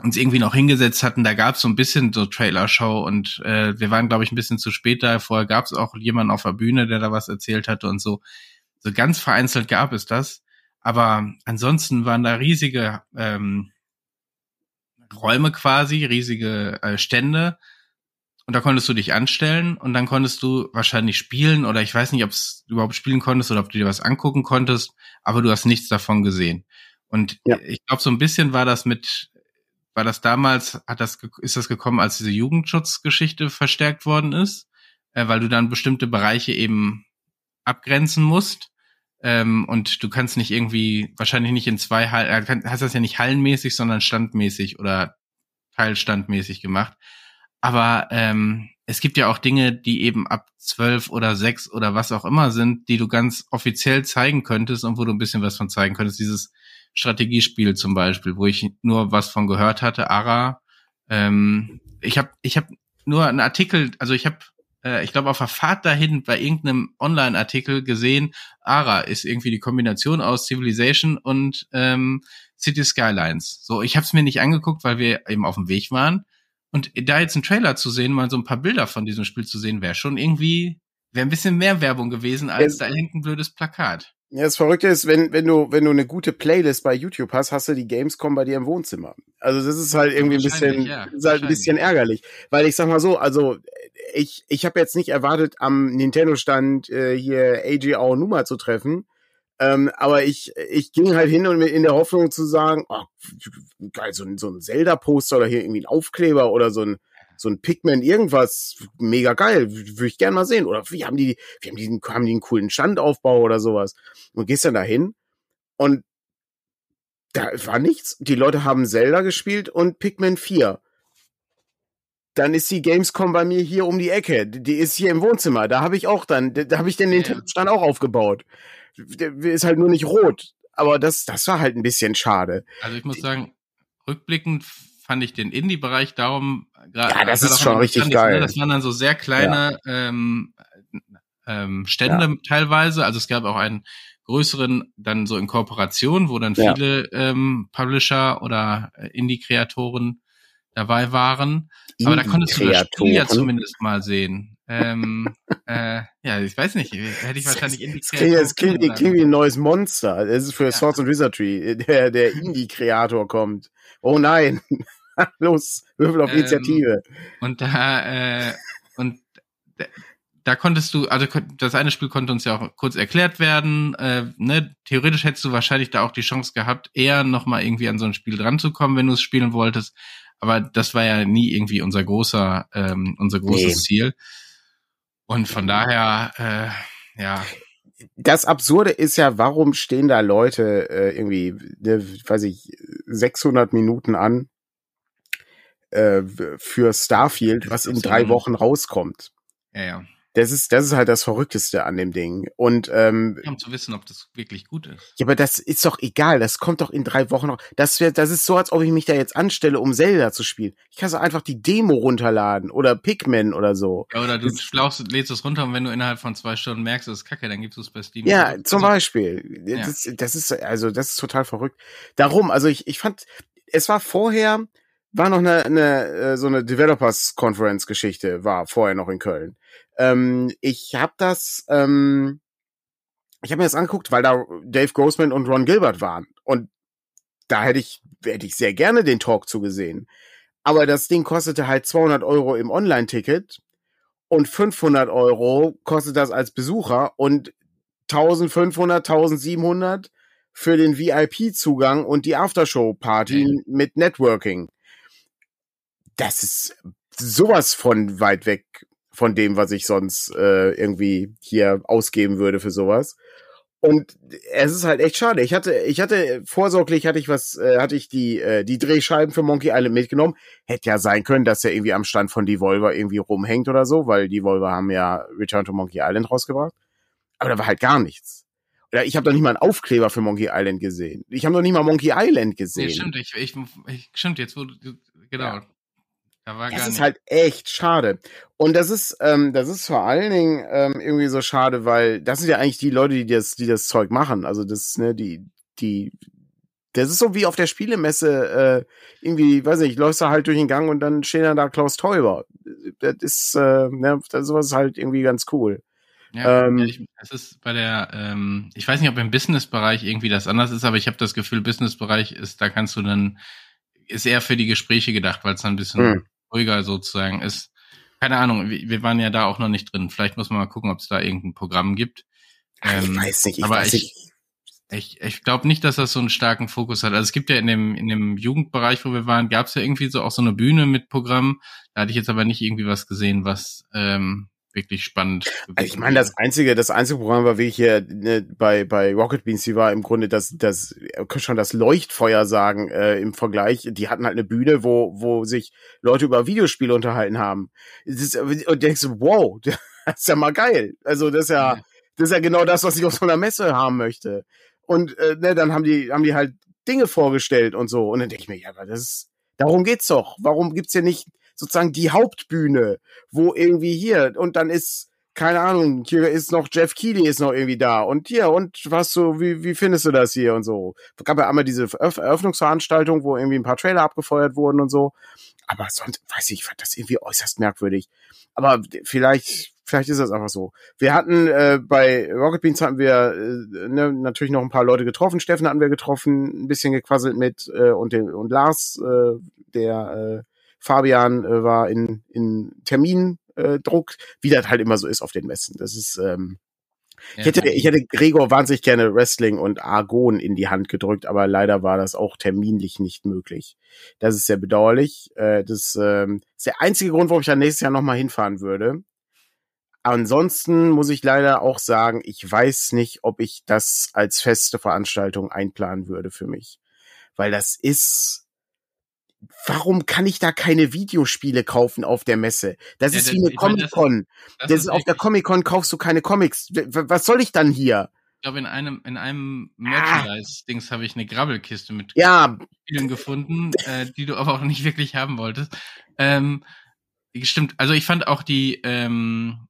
uns irgendwie noch hingesetzt hatten, da gab es so ein bisschen so Trailer-Show und äh, wir waren, glaube ich, ein bisschen zu spät da. Vorher gab es auch jemanden auf der Bühne, der da was erzählt hatte und so. So ganz vereinzelt gab es das. Aber ansonsten waren da riesige ähm, Räume quasi, riesige äh, Stände. Und da konntest du dich anstellen und dann konntest du wahrscheinlich spielen oder ich weiß nicht, ob du überhaupt spielen konntest oder ob du dir was angucken konntest, aber du hast nichts davon gesehen. Und ja. ich glaube, so ein bisschen war das mit, war das damals, hat das, ist das gekommen, als diese Jugendschutzgeschichte verstärkt worden ist, äh, weil du dann bestimmte Bereiche eben abgrenzen musst. Ähm, und du kannst nicht irgendwie, wahrscheinlich nicht in zwei Hallen, äh, hast das ja nicht hallenmäßig, sondern standmäßig oder teilstandmäßig gemacht. Aber ähm, es gibt ja auch Dinge, die eben ab zwölf oder sechs oder was auch immer sind, die du ganz offiziell zeigen könntest und wo du ein bisschen was von zeigen könntest. Dieses Strategiespiel zum Beispiel, wo ich nur was von gehört hatte, Ara. Ähm, ich habe ich hab nur einen Artikel, also ich habe äh, ich glaube, auf der Fahrt dahin bei irgendeinem Online-Artikel gesehen, ARA ist irgendwie die Kombination aus Civilization und ähm, City Skylines. So, ich habe es mir nicht angeguckt, weil wir eben auf dem Weg waren. Und da jetzt einen Trailer zu sehen, mal so ein paar Bilder von diesem Spiel zu sehen, wäre schon irgendwie, wäre ein bisschen mehr Werbung gewesen, als ja, da hängt ein blödes Plakat. Ja, das Verrückte ist, wenn, wenn du, wenn du eine gute Playlist bei YouTube hast, hast du die Gamescom bei dir im Wohnzimmer. Also das ist halt irgendwie ein bisschen, ja, ist halt ein bisschen ärgerlich. Weil ich sag mal so, also ich, ich habe jetzt nicht erwartet, am Nintendo-Stand äh, hier AG Aonuma zu treffen. Ähm, aber ich, ich ging halt hin und in der Hoffnung zu sagen, oh, geil, so ein, so ein Zelda-Poster oder hier irgendwie ein Aufkleber oder so ein, so ein Pikmin, irgendwas, mega geil, würde ich gern mal sehen. Oder wie haben die, wie haben die, haben die einen coolen Standaufbau oder sowas. Und gehst dann da hin und da war nichts. Die Leute haben Zelda gespielt und Pikmin 4 dann ist die Gamescom bei mir hier um die Ecke. Die ist hier im Wohnzimmer. Da habe ich auch dann, da habe ich den ja. Stand auch aufgebaut. Der ist halt nur nicht rot. Aber das, das war halt ein bisschen schade. Also ich muss sagen, rückblickend fand ich den Indie-Bereich darum gerade. Ja, das ist schon richtig geil. Das waren dann so sehr kleine ja. ähm, ähm, Stände ja. teilweise. Also es gab auch einen größeren dann so in Kooperation, wo dann viele ähm, Publisher oder äh, Indie-Kreatoren dabei waren. Aber da konntest du das Spiel ja zumindest mal sehen. Ähm, äh, ja, ich weiß nicht, hätte ich wahrscheinlich Indie-Kreator. Es klingt, wie ein neues Monster. Das ist für ja. Swords and Wizardry, der, der Indie-Kreator kommt. Oh nein. Los, Würfel auf ähm, Initiative. Und da, äh, und da konntest du, also das eine Spiel konnte uns ja auch kurz erklärt werden. Äh, ne? Theoretisch hättest du wahrscheinlich da auch die Chance gehabt, eher nochmal irgendwie an so ein Spiel dran zu kommen, wenn du es spielen wolltest aber das war ja nie irgendwie unser großer, ähm, unser großes nee. Ziel. Und von daher, äh, ja. Das Absurde ist ja, warum stehen da Leute äh, irgendwie, ne, weiß ich, 600 Minuten an äh, für Starfield, was in drei Wochen rauskommt. Ja, ja. Das ist, das ist halt das Verrückteste an dem Ding. Und ähm, um zu wissen, ob das wirklich gut ist. Ja, aber das ist doch egal. Das kommt doch in drei Wochen noch. Das wäre, das ist so, als ob ich mich da jetzt anstelle, um Zelda zu spielen. Ich kann so einfach die Demo runterladen oder Pikmin oder so. Ja, oder du schlaust, lädst es runter und wenn du innerhalb von zwei Stunden merkst, es ist kacke, dann gibst du es bei Steam. Ja, also, zum Beispiel. Ja. Das, das ist also, das ist total verrückt. Darum, also ich, ich fand, es war vorher war noch eine, eine äh, so eine Developers Conference Geschichte war vorher noch in Köln. Ähm, ich habe das, ähm, ich habe mir das angeguckt, weil da Dave Grossman und Ron Gilbert waren und da hätte ich, hätte ich sehr gerne den Talk zugesehen. Aber das Ding kostete halt 200 Euro im Online-Ticket und 500 Euro kostet das als Besucher und 1500, 1700 für den VIP-Zugang und die Aftershow-Party okay. mit Networking. Das ist sowas von weit weg von dem, was ich sonst äh, irgendwie hier ausgeben würde für sowas. Und es ist halt echt schade. Ich hatte, ich hatte vorsorglich hatte ich was, äh, hatte ich die äh, die Drehscheiben für Monkey Island mitgenommen. Hätte ja sein können, dass er irgendwie am Stand von Devolver irgendwie rumhängt oder so, weil Devolver haben ja Return to Monkey Island rausgebracht. Aber da war halt gar nichts. Oder ich habe doch nicht mal einen Aufkleber für Monkey Island gesehen. Ich habe noch nicht mal Monkey Island gesehen. Nee, stimmt, ich, ich, ich stimmt jetzt, wo du, genau. Ja. Da das ist halt echt schade. Und das ist, ähm, das ist vor allen Dingen ähm, irgendwie so schade, weil das sind ja eigentlich die Leute, die das, die das Zeug machen. Also das, ne, die, die, das ist so wie auf der Spielemesse, äh, irgendwie, weiß nicht, läufst du halt durch den Gang und dann stehen dann da Klaus Teuber. Das ist, äh, ne, das sowas ist halt irgendwie ganz cool. Ja, ähm, ich, es ist bei der, ähm, ich weiß nicht, ob im Business-Bereich irgendwie das anders ist, aber ich habe das Gefühl, Business-Bereich ist, da kannst du dann, ist eher für die Gespräche gedacht, weil es dann ein bisschen hm ruhiger sozusagen ist. Keine Ahnung, wir waren ja da auch noch nicht drin. Vielleicht muss man mal gucken, ob es da irgendein Programm gibt. Ähm, ich weiß nicht, ich aber weiß ich, Ich, ich glaube nicht, dass das so einen starken Fokus hat. Also es gibt ja in dem, in dem Jugendbereich, wo wir waren, gab es ja irgendwie so auch so eine Bühne mit Programm. Da hatte ich jetzt aber nicht irgendwie was gesehen, was ähm, wirklich spannend. Also ich meine, das einzige, das einzige Programm war wie ich hier ne, bei bei Rocket Beans, die war im Grunde das das schon das Leuchtfeuer sagen äh, im Vergleich. Die hatten halt eine Bühne, wo wo sich Leute über Videospiele unterhalten haben. Ist, und denkst du, wow, das ist ja mal geil. Also das ist ja, das ist ja genau das, was ich auf so einer Messe haben möchte. Und äh, ne, dann haben die haben die halt Dinge vorgestellt und so. Und dann denke ich mir, ja, aber das ist, darum geht's doch. Warum gibt's hier nicht sozusagen die Hauptbühne, wo irgendwie hier und dann ist keine Ahnung, hier ist noch Jeff Keighley ist noch irgendwie da und hier und was so, wie, wie findest du das hier und so. Es gab ja einmal diese Eröffnungsveranstaltung, wo irgendwie ein paar Trailer abgefeuert wurden und so. Aber sonst, weiß ich, ich fand das irgendwie äußerst merkwürdig. Aber vielleicht, vielleicht ist das einfach so. Wir hatten äh, bei Rocket Beans hatten wir äh, ne, natürlich noch ein paar Leute getroffen. Steffen hatten wir getroffen, ein bisschen gequasselt mit äh, und den und Lars, äh, der äh, Fabian äh, war in, in Termindruck, wie das halt immer so ist auf den Messen. Das ist, ähm, ich hätte, ich hätte Gregor wahnsinnig gerne Wrestling und Argon in die Hand gedrückt, aber leider war das auch terminlich nicht möglich. Das ist sehr bedauerlich. Äh, das ähm, ist der einzige Grund, warum ich dann nächstes Jahr nochmal hinfahren würde. Ansonsten muss ich leider auch sagen, ich weiß nicht, ob ich das als feste Veranstaltung einplanen würde für mich. Weil das ist, warum kann ich da keine Videospiele kaufen auf der Messe? Das ja, ist das, wie eine Comic-Con. Das, das, ist, auf der Comic-Con kaufst du keine Comics. Was soll ich dann hier? Ich glaube, in einem, in einem Merchandise-Dings habe ich eine Grabbelkiste mit ja. Spielen gefunden, äh, die du aber auch nicht wirklich haben wolltest. Ähm, stimmt, also ich fand auch die, ähm,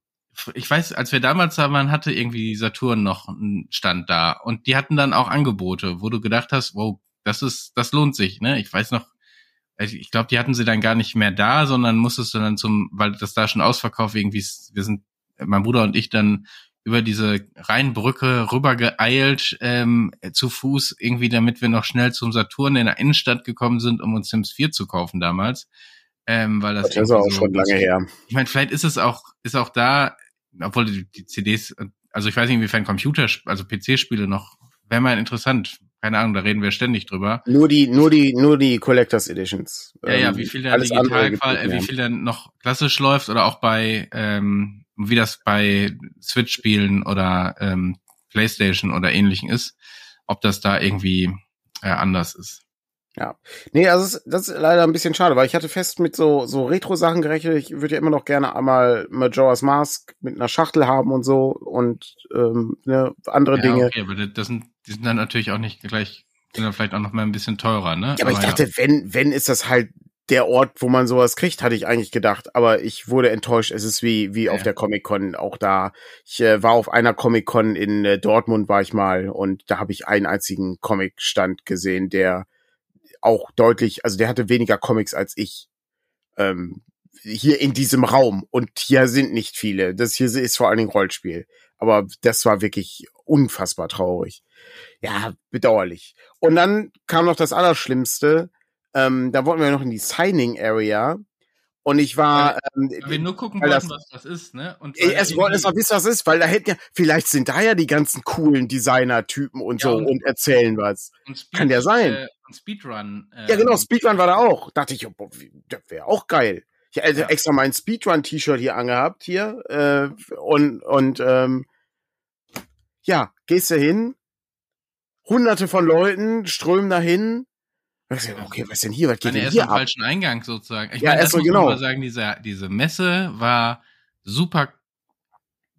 ich weiß, als wir damals da waren, hatte irgendwie Saturn noch einen Stand da und die hatten dann auch Angebote, wo du gedacht hast, wow, das ist, das lohnt sich, ne? Ich weiß noch, ich glaube, die hatten sie dann gar nicht mehr da, sondern musstest du dann zum, weil das da schon ausverkauft irgendwie, wir sind, mein Bruder und ich dann über diese Rheinbrücke rübergeeilt ähm, zu Fuß, irgendwie, damit wir noch schnell zum Saturn in der Innenstadt gekommen sind, um uns Sims 4 zu kaufen damals. Ähm, weil das, das ist auch so, schon lange her. Ich meine, vielleicht ist es auch, ist auch da, obwohl die, die CDs, also ich weiß nicht, inwiefern Computer, also PC-Spiele noch, wäre mal interessant, keine Ahnung, da reden wir ständig drüber. Nur die, nur die, nur die Collectors Editions. Ja, ja, wie viel dann digital, äh, wie viel dann noch klassisch läuft oder auch bei, ähm, wie das bei Switch-Spielen oder ähm, PlayStation oder ähnlichen ist, ob das da irgendwie äh, anders ist. Ja. Nee, also das ist, das ist leider ein bisschen schade, weil ich hatte fest mit so, so Retro-Sachen gerechnet. Ich würde ja immer noch gerne einmal Majora's Mask mit einer Schachtel haben und so und ähm, ne, andere ja, Dinge. Okay, aber das sind, die sind dann natürlich auch nicht gleich, sind dann vielleicht auch noch mal ein bisschen teurer, ne? Ja, aber, aber ich dachte, ja. wenn, wenn ist das halt der Ort, wo man sowas kriegt, hatte ich eigentlich gedacht. Aber ich wurde enttäuscht. Es ist wie, wie ja. auf der Comic-Con auch da. Ich äh, war auf einer Comic-Con in äh, Dortmund, war ich mal, und da habe ich einen einzigen Comic-Stand gesehen, der auch deutlich, also der hatte weniger Comics als ich. Ähm, hier in diesem Raum. Und hier sind nicht viele. Das hier ist vor allen Dingen Rollspiel. Aber das war wirklich unfassbar traurig. Ja, bedauerlich. Und dann kam noch das Allerschlimmste. Ähm, da wollten wir noch in die Signing Area. Und ich war. Ähm, weil wir nur gucken wollten, das, was das ist, ne? Und erst wollten es mal wissen, was das ist, weil da hätten ja, vielleicht sind da ja die ganzen coolen Designer-Typen und ja, so und, und, erzählen was. Speed, Kann ja sein. Äh, Speedrun. Äh, ja, genau, Speedrun war da auch. Dachte ich, boah, das wäre auch geil. Ich hätte ja. extra mein Speedrun-T-Shirt hier angehabt hier äh, und und ähm, ja, gehst du hin, hunderte von Leuten strömen dahin. Okay, was denn hier? Was geht denn hier ab? falschen Eingang sozusagen. Ich ja, meine, das muss genau. man sagen, diese, diese Messe war super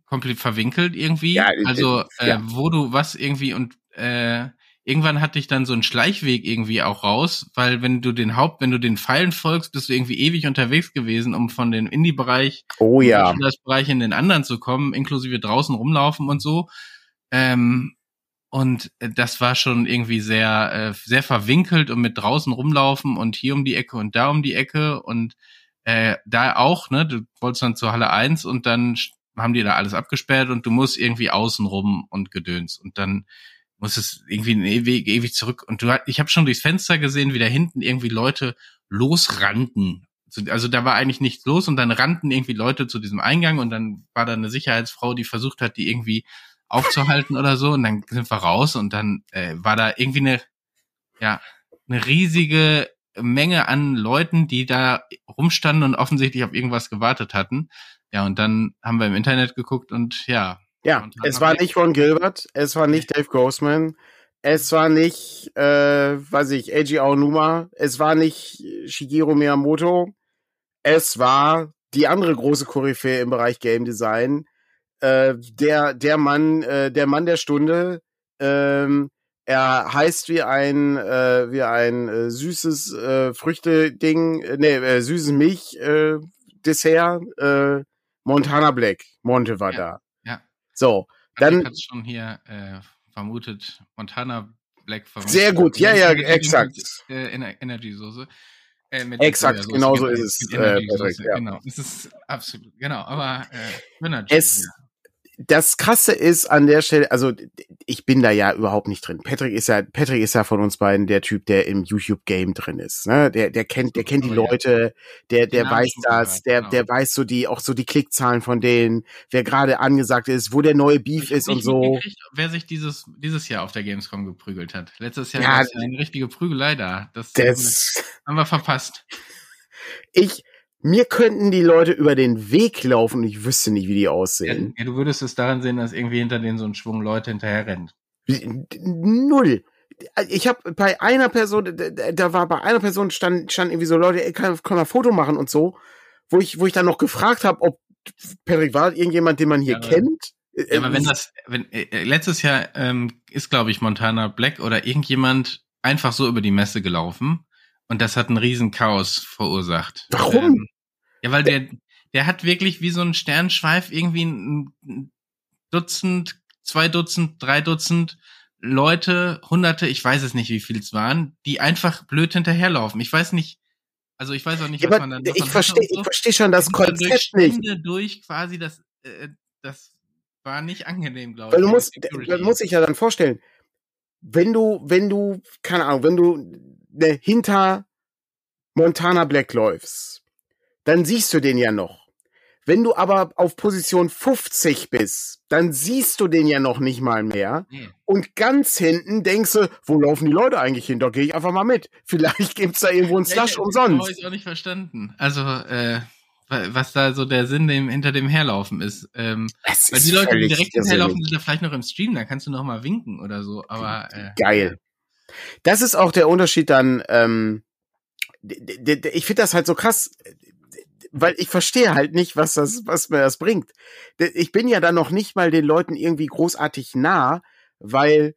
komplett verwinkelt irgendwie. Ja, also, äh, ja. wo du was irgendwie und äh, irgendwann hatte ich dann so einen Schleichweg irgendwie auch raus, weil wenn du den Haupt, wenn du den Pfeilen folgst, bist du irgendwie ewig unterwegs gewesen, um von dem Indie-Bereich, oh ja, das Bereich in den anderen zu kommen, inklusive draußen rumlaufen und so. Ähm, und das war schon irgendwie sehr, äh, sehr verwinkelt und mit draußen rumlaufen und hier um die Ecke und da um die Ecke und äh, da auch, ne, du wolltest dann zur Halle 1 und dann haben die da alles abgesperrt und du musst irgendwie außen rum und gedöns und dann muss es irgendwie ewig, ewig zurück und du ich habe schon durchs Fenster gesehen, wie da hinten irgendwie Leute losrannten. Also da war eigentlich nichts los und dann rannten irgendwie Leute zu diesem Eingang und dann war da eine Sicherheitsfrau, die versucht hat, die irgendwie aufzuhalten oder so. Und dann sind wir raus und dann äh, war da irgendwie eine, ja, eine riesige Menge an Leuten, die da rumstanden und offensichtlich auf irgendwas gewartet hatten. Ja, und dann haben wir im Internet geguckt und ja. Ja, und es war nicht Ron Gilbert, es war nicht Dave Grossman, es war nicht, äh, weiß ich, Eiji Aonuma, es war nicht Shigeru Miyamoto, es war die andere große Koryphäe im Bereich Game Design, äh, der, der Mann, äh, der Mann der Stunde, ähm, er heißt wie ein, äh, wie ein äh, süßes äh, Früchte-Ding, äh, nee, äh, süßes Milch-Dessert, äh, äh, Montana Black. Monte war ja, da. Ja. So, dann. Ich hatte schon hier äh, vermutet, Montana Black vermutet. Sehr gut, ja, ja, exakt. Äh, Energy-Soße. Äh, Exakt, genau so ist es. Äh, Patrick, ja. Genau, es ist absolut, genau, aber äh, es, ja das Krasse ist an der Stelle, also ich bin da ja überhaupt nicht drin. Patrick ist ja, Patrick ist ja von uns beiden der Typ, der im YouTube-Game drin ist. Ne? Der, der kennt, der kennt die Leute, der, der weiß das, der, genau. der weiß so die, auch so die Klickzahlen von denen, wer gerade angesagt ist, wo der neue Beef ist und so. Wer sich dieses, dieses Jahr auf der Gamescom geprügelt hat. Letztes Jahr ja, war eine richtige Prügelei da. Das, das haben wir verpasst. Ich, mir könnten die Leute über den Weg laufen und ich wüsste nicht, wie die aussehen. Ja, du würdest es daran sehen, dass irgendwie hinter denen so ein Schwung Leute hinterher rennt. Null. Ich habe bei einer Person, da war bei einer Person stand, stand irgendwie so Leute, ey, kann, kann man ein Foto machen und so, wo ich, wo ich dann noch gefragt habe, ob Patrick war irgendjemand, den man hier ja, kennt. Ja, aber wenn das, wenn äh, letztes Jahr ähm, ist, glaube ich, Montana Black oder irgendjemand einfach so über die Messe gelaufen und das hat einen riesen Chaos verursacht. Warum? Ähm, ja, weil der, der hat wirklich wie so ein Sternschweif irgendwie ein Dutzend, zwei Dutzend, drei Dutzend Leute, Hunderte, ich weiß es nicht, wie viel es waren, die einfach blöd hinterherlaufen. Ich weiß nicht, also ich weiß auch nicht, ja, was man dann. Ich verstehe, so. ich verstehe schon das Konzept durch nicht. durch quasi das, äh, das war nicht angenehm, glaube ich. Weil du musst, man muss sich ja dann vorstellen, wenn du, wenn du, keine Ahnung, wenn du ne, hinter Montana Black läufst dann siehst du den ja noch. Wenn du aber auf Position 50 bist, dann siehst du den ja noch nicht mal mehr. Mhm. Und ganz hinten denkst du, wo laufen die Leute eigentlich hin? Da gehe ich einfach mal mit. Vielleicht gibt's da irgendwo einen Slush ja, umsonst. Das habe ich auch nicht verstanden. Also, äh, was da so der Sinn dem, hinter dem Herlaufen ist. Ähm, das weil die Leute, die direkt hinterherlaufen, sind ja vielleicht noch im Stream, da kannst du noch mal winken oder so. Aber äh, geil. Das ist auch der Unterschied dann. Ähm, ich finde das halt so krass weil ich verstehe halt nicht, was das, was mir das bringt. Ich bin ja dann noch nicht mal den Leuten irgendwie großartig nah, weil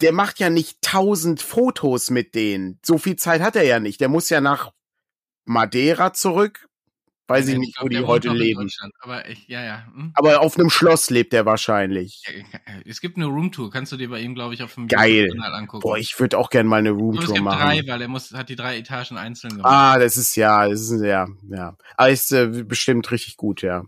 der macht ja nicht tausend Fotos mit denen. So viel Zeit hat er ja nicht. Der muss ja nach Madeira zurück, Weiß ich nicht, wo die heute leben. Aber ich, ja, ja. Hm? Aber auf einem Schloss lebt er wahrscheinlich. Es gibt eine Roomtour, kannst du dir bei ihm, glaube ich, auf dem Geil. Kanal angucken. Boah, ich würde auch gerne mal eine Roomtour machen. Drei, weil er muss, hat die drei Etagen einzeln gemacht. Ah, das ist ja, das ist ja, ja. Aber ist äh, bestimmt richtig gut, ja.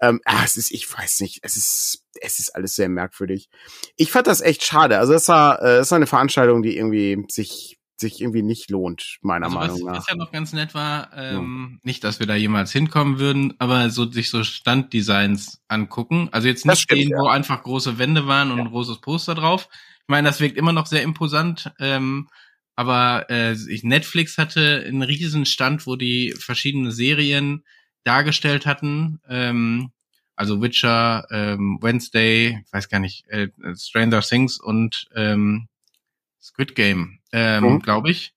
Ähm, ah, es ist, ich weiß nicht, es ist, es ist alles sehr merkwürdig. Ich fand das echt schade. Also es war, äh, es war eine Veranstaltung, die irgendwie sich sich irgendwie nicht lohnt, meiner also Meinung was, nach. Was ja noch ganz nett war, ähm, ja. nicht, dass wir da jemals hinkommen würden, aber so sich so Standdesigns angucken. Also jetzt nicht stimmt, stehen, ja. wo einfach große Wände waren und ja. ein großes Poster drauf. Ich meine, das wirkt immer noch sehr imposant. Ähm, aber äh, Netflix hatte einen riesen Stand, wo die verschiedene Serien dargestellt hatten. Ähm, also Witcher, ähm, Wednesday, weiß gar nicht, äh, Stranger Things und ähm, Squid Game, ähm, mhm. glaube ich.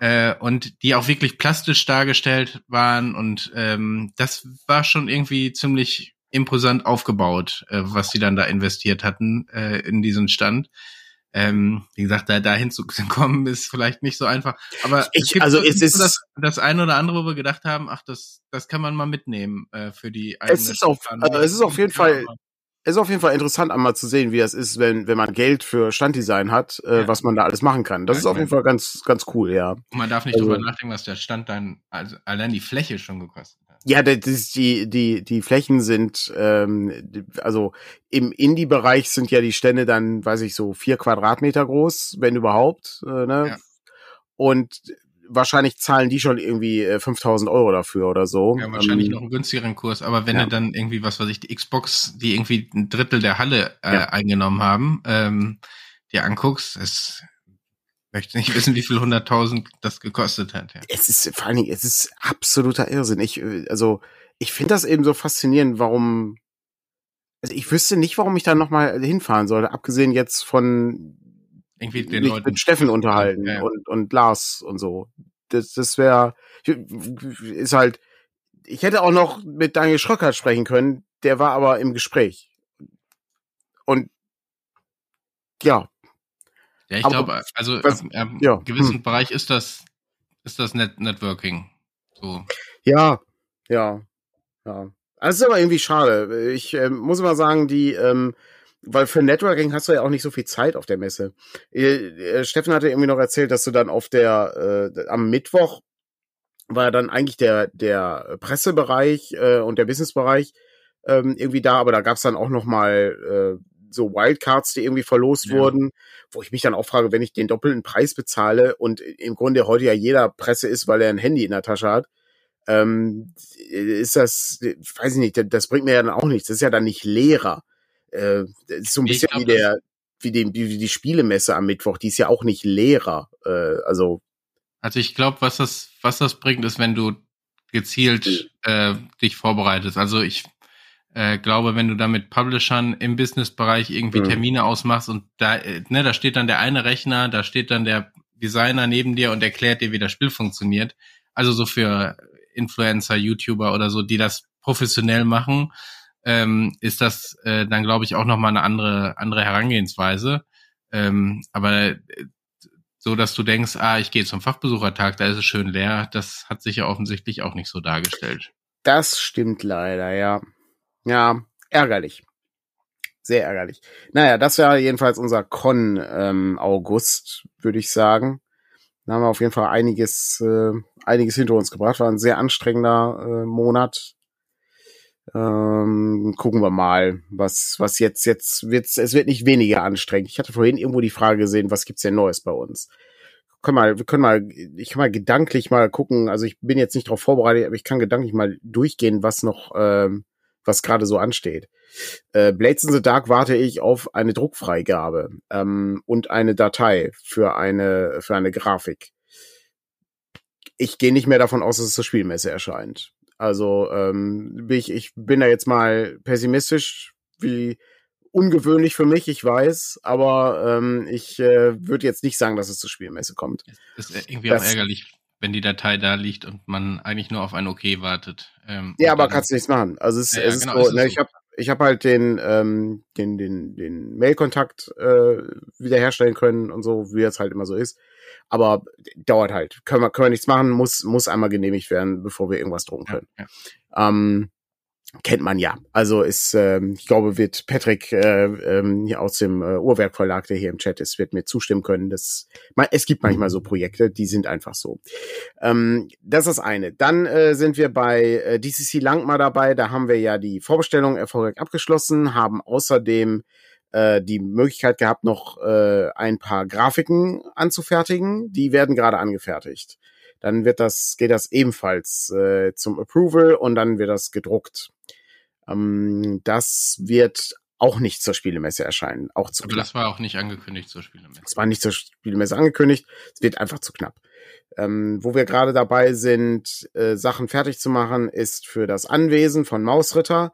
Äh, und die auch wirklich plastisch dargestellt waren und ähm, das war schon irgendwie ziemlich imposant aufgebaut, äh, was sie dann da investiert hatten äh, in diesen Stand. Ähm, wie gesagt, da dahin zu kommen ist vielleicht nicht so einfach. Aber ich, es gibt also es ist das, das eine oder andere, wo wir gedacht haben, ach, das, das kann man mal mitnehmen äh, für die eigene Es ist auf, also es ist auf jeden Fall, ist auf jeden Fall interessant, einmal zu sehen, wie das ist, wenn, wenn man Geld für Standdesign hat, äh, ja. was man da alles machen kann. Das ja, ist auf jeden Fall ganz, ganz cool, ja. Und man darf nicht also, drüber nachdenken, was der Stand dann, also allein die Fläche schon gekostet hat. Ja, das ist die, die, die Flächen sind, ähm, also im Indie-Bereich sind ja die Stände dann, weiß ich, so vier Quadratmeter groß, wenn überhaupt, äh, ne? Ja. Und wahrscheinlich zahlen die schon irgendwie äh, 5000 Euro dafür oder so. Ja, wahrscheinlich ähm, noch einen günstigeren Kurs. Aber wenn ja. du dann irgendwie, was weiß ich, die Xbox, die irgendwie ein Drittel der Halle äh, ja. eingenommen haben, ähm, dir anguckst, es möchte nicht wissen, wie viel hunderttausend das gekostet hat. Ja. Es ist vor allen Dingen, es ist absoluter Irrsinn. Ich, äh, also, ich finde das eben so faszinierend, warum, also ich wüsste nicht, warum ich da nochmal hinfahren sollte, abgesehen jetzt von irgendwie den Leuten mit Steffen unterhalten ja, ja. und und Lars und so. Das das wäre ist halt ich hätte auch noch mit Daniel Schröckert sprechen können, der war aber im Gespräch. Und ja. Ja, ich glaube, also was, im, ja, gewissen hm. Bereich ist das ist das Net Networking. So. Ja, ja, ja. Also ist aber irgendwie schade. Ich äh, muss mal sagen, die ähm, weil für Networking hast du ja auch nicht so viel Zeit auf der Messe. Äh, äh, Steffen hatte irgendwie noch erzählt, dass du dann auf der äh, am Mittwoch war dann eigentlich der der Pressebereich äh, und der Businessbereich ähm, irgendwie da, aber da gab's dann auch noch mal äh, so Wildcards, die irgendwie verlost ja. wurden, wo ich mich dann auch frage, wenn ich den doppelten Preis bezahle und im Grunde heute ja jeder Presse ist, weil er ein Handy in der Tasche hat, ähm, ist das, weiß ich nicht, das bringt mir ja dann auch nichts. Das ist ja dann nicht Lehrer äh, ist so ein bisschen wie der, wie, die, wie die Spielemesse am Mittwoch, die ist ja auch nicht leerer. Äh, also. Also ich glaube, was das, was das bringt, ist, wenn du gezielt äh, dich vorbereitest. Also ich äh, glaube, wenn du da mit Publishern im Businessbereich irgendwie mhm. Termine ausmachst und da, äh, ne, da steht dann der eine Rechner, da steht dann der Designer neben dir und erklärt dir, wie das Spiel funktioniert. Also so für Influencer, YouTuber oder so, die das professionell machen, ähm, ist das äh, dann, glaube ich, auch nochmal eine andere, andere Herangehensweise. Ähm, aber äh, so, dass du denkst, ah, ich gehe zum Fachbesuchertag, da ist es schön leer, das hat sich ja offensichtlich auch nicht so dargestellt. Das stimmt leider, ja. Ja, ärgerlich. Sehr ärgerlich. Naja, das war jedenfalls unser Con ähm, August, würde ich sagen. Da haben wir auf jeden Fall einiges, äh, einiges hinter uns gebracht. War ein sehr anstrengender äh, Monat. Ähm, gucken wir mal, was, was jetzt, jetzt wird's, es wird nicht weniger anstrengend. Ich hatte vorhin irgendwo die Frage gesehen, was gibt's denn Neues bei uns? Können mal, wir können mal, ich kann mal gedanklich mal gucken, also ich bin jetzt nicht darauf vorbereitet, aber ich kann gedanklich mal durchgehen, was noch, ähm, was gerade so ansteht. Äh, Blades in the Dark warte ich auf eine Druckfreigabe ähm, und eine Datei für eine, für eine Grafik. Ich gehe nicht mehr davon aus, dass es zur Spielmesse erscheint. Also ähm, bin ich, ich bin da jetzt mal pessimistisch, wie ungewöhnlich für mich, ich weiß, aber ähm, ich äh, würde jetzt nicht sagen, dass es zur Spielmesse kommt. Das ist irgendwie das, auch ärgerlich, wenn die Datei da liegt und man eigentlich nur auf ein Okay wartet. Ähm, ja, aber kannst nichts machen. Also es, ja, es ist genau, so, ne, so. ich habe ich habe halt den ähm, den den den Mailkontakt äh, wiederherstellen können und so, wie es halt immer so ist. Aber dauert halt. Können wir, können wir nichts machen, muss, muss einmal genehmigt werden, bevor wir irgendwas drucken können. Ja, ja. Ähm, kennt man ja. Also ist, ähm, ich glaube, wird Patrick äh, ähm, hier aus dem äh, Uhrwerk Verlag, der hier im Chat ist, wird mir zustimmen können. Das, man, es gibt manchmal so Projekte, die sind einfach so. Ähm, das ist das eine. Dann äh, sind wir bei äh, DCC Langmar dabei. Da haben wir ja die Vorbestellung erfolgreich abgeschlossen, haben außerdem äh, die Möglichkeit gehabt, noch äh, ein paar Grafiken anzufertigen. Die werden gerade angefertigt. Dann wird das, geht das ebenfalls äh, zum Approval und dann wird das gedruckt. Ähm, das wird auch nicht zur Spielemesse erscheinen. Auch zu Aber knapp. das war auch nicht angekündigt zur Spielemesse. Es war nicht zur Spielemesse angekündigt. Es wird einfach zu knapp. Ähm, wo wir gerade dabei sind, äh, Sachen fertig zu machen, ist für das Anwesen von Mausritter.